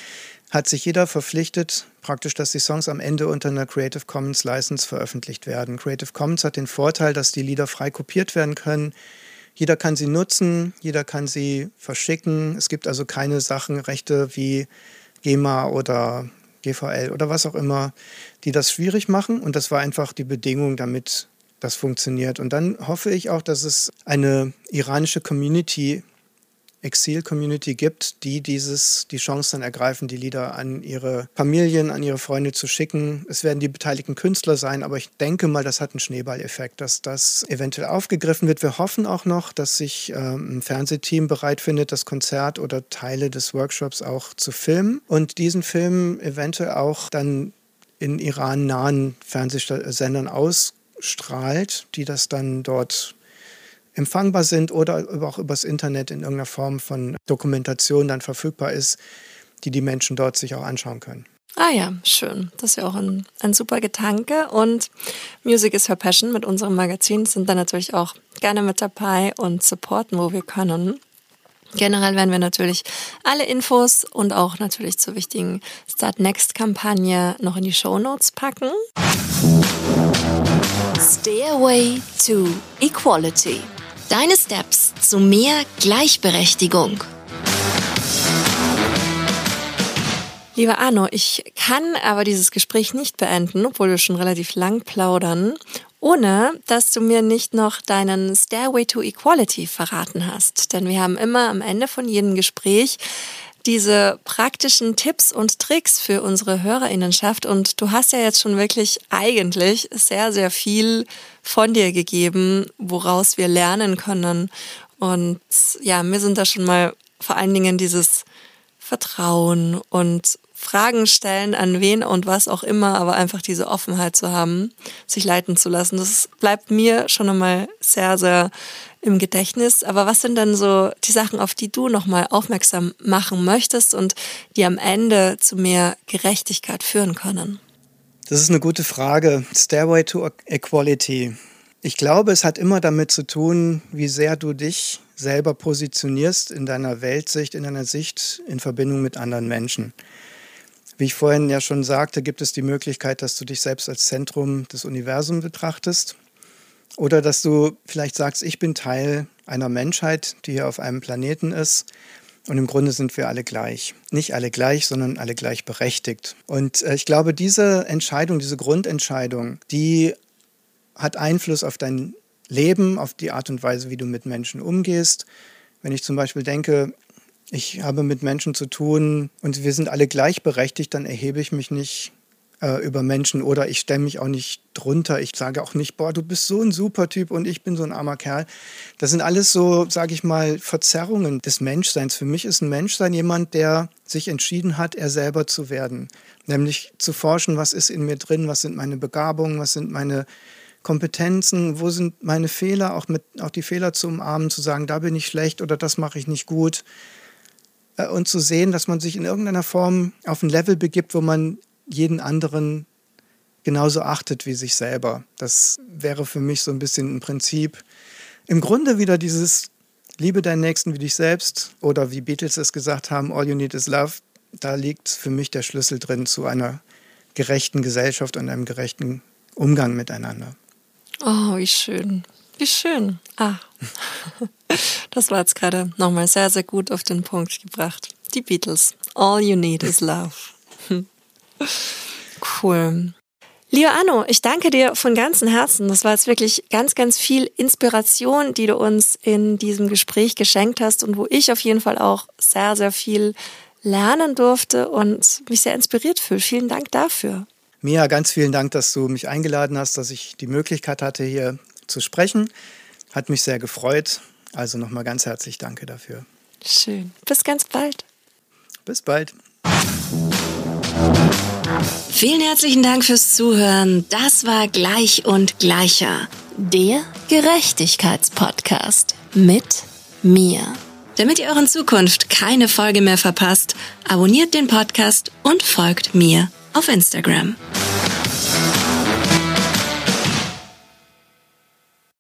hat sich jeder verpflichtet, praktisch, dass die Songs am Ende unter einer Creative Commons License veröffentlicht werden. Creative Commons hat den Vorteil, dass die Lieder frei kopiert werden können. Jeder kann sie nutzen, jeder kann sie verschicken. Es gibt also keine Sachen, Rechte wie GEMA oder GVL oder was auch immer, die das schwierig machen. Und das war einfach die Bedingung, damit das funktioniert. Und dann hoffe ich auch, dass es eine iranische Community Exil-Community gibt, die dieses, die Chance dann ergreifen, die Lieder an ihre Familien, an ihre Freunde zu schicken. Es werden die beteiligten Künstler sein, aber ich denke mal, das hat einen Schneeballeffekt, dass das eventuell aufgegriffen wird. Wir hoffen auch noch, dass sich ähm, ein Fernsehteam bereit findet, das Konzert oder Teile des Workshops auch zu filmen und diesen Film eventuell auch dann in Iran nahen Fernsehsendern ausstrahlt, die das dann dort empfangbar sind oder auch übers Internet in irgendeiner Form von Dokumentation dann verfügbar ist, die die Menschen dort sich auch anschauen können. Ah ja, schön. Das ist ja auch ein, ein super Gedanke. Und Music is Her Passion mit unserem Magazin sind dann natürlich auch gerne mit dabei und supporten, wo wir können. Generell werden wir natürlich alle Infos und auch natürlich zur wichtigen Start Next Kampagne noch in die Show Notes packen. Stairway to Equality. Deine Steps zu mehr Gleichberechtigung. Lieber Arno, ich kann aber dieses Gespräch nicht beenden, obwohl wir schon relativ lang plaudern, ohne dass du mir nicht noch deinen Stairway to Equality verraten hast. Denn wir haben immer am Ende von jedem Gespräch diese praktischen Tipps und Tricks für unsere Hörerinnenschaft. Und du hast ja jetzt schon wirklich eigentlich sehr, sehr viel von dir gegeben, woraus wir lernen können. Und ja, mir sind da schon mal vor allen Dingen dieses Vertrauen und Fragen stellen an wen und was auch immer, aber einfach diese Offenheit zu haben, sich leiten zu lassen. Das bleibt mir schon einmal sehr, sehr im Gedächtnis. Aber was sind denn so die Sachen, auf die du nochmal aufmerksam machen möchtest und die am Ende zu mehr Gerechtigkeit führen können? Das ist eine gute Frage. Stairway to Equality. Ich glaube, es hat immer damit zu tun, wie sehr du dich selber positionierst in deiner Weltsicht, in deiner Sicht in Verbindung mit anderen Menschen. Wie ich vorhin ja schon sagte, gibt es die Möglichkeit, dass du dich selbst als Zentrum des Universums betrachtest oder dass du vielleicht sagst, ich bin Teil einer Menschheit, die hier auf einem Planeten ist und im Grunde sind wir alle gleich. Nicht alle gleich, sondern alle gleichberechtigt. Und äh, ich glaube, diese Entscheidung, diese Grundentscheidung, die hat Einfluss auf dein Leben, auf die Art und Weise, wie du mit Menschen umgehst. Wenn ich zum Beispiel denke, ich habe mit Menschen zu tun und wir sind alle gleichberechtigt, dann erhebe ich mich nicht äh, über Menschen oder ich stelle mich auch nicht drunter. Ich sage auch nicht, boah, du bist so ein super Typ und ich bin so ein armer Kerl. Das sind alles so, sage ich mal, Verzerrungen des Menschseins. Für mich ist ein Menschsein jemand, der sich entschieden hat, er selber zu werden. Nämlich zu forschen, was ist in mir drin, was sind meine Begabungen, was sind meine Kompetenzen, wo sind meine Fehler, auch, mit, auch die Fehler zu umarmen, zu sagen, da bin ich schlecht oder das mache ich nicht gut. Äh, und zu sehen, dass man sich in irgendeiner Form auf ein Level begibt, wo man jeden anderen genauso achtet wie sich selber. Das wäre für mich so ein bisschen ein Prinzip. Im Grunde wieder dieses Liebe deinen Nächsten wie dich selbst oder wie Beatles es gesagt haben, All You Need is Love. Da liegt für mich der Schlüssel drin zu einer gerechten Gesellschaft und einem gerechten Umgang miteinander. Oh, wie schön. Wie schön. Ah, das war jetzt gerade nochmal sehr, sehr gut auf den Punkt gebracht. Die Beatles. All you need is love. Cool. Lieber Anno, ich danke dir von ganzem Herzen. Das war jetzt wirklich ganz, ganz viel Inspiration, die du uns in diesem Gespräch geschenkt hast und wo ich auf jeden Fall auch sehr, sehr viel lernen durfte und mich sehr inspiriert fühle. Vielen Dank dafür. Mia, ganz vielen Dank, dass du mich eingeladen hast, dass ich die Möglichkeit hatte, hier zu sprechen. Hat mich sehr gefreut. Also nochmal ganz herzlich danke dafür. Schön. Bis ganz bald. Bis bald. Vielen herzlichen Dank fürs Zuhören. Das war Gleich und Gleicher, der Gerechtigkeitspodcast mit mir. Damit ihr euren Zukunft keine Folge mehr verpasst, abonniert den Podcast und folgt mir auf Instagram.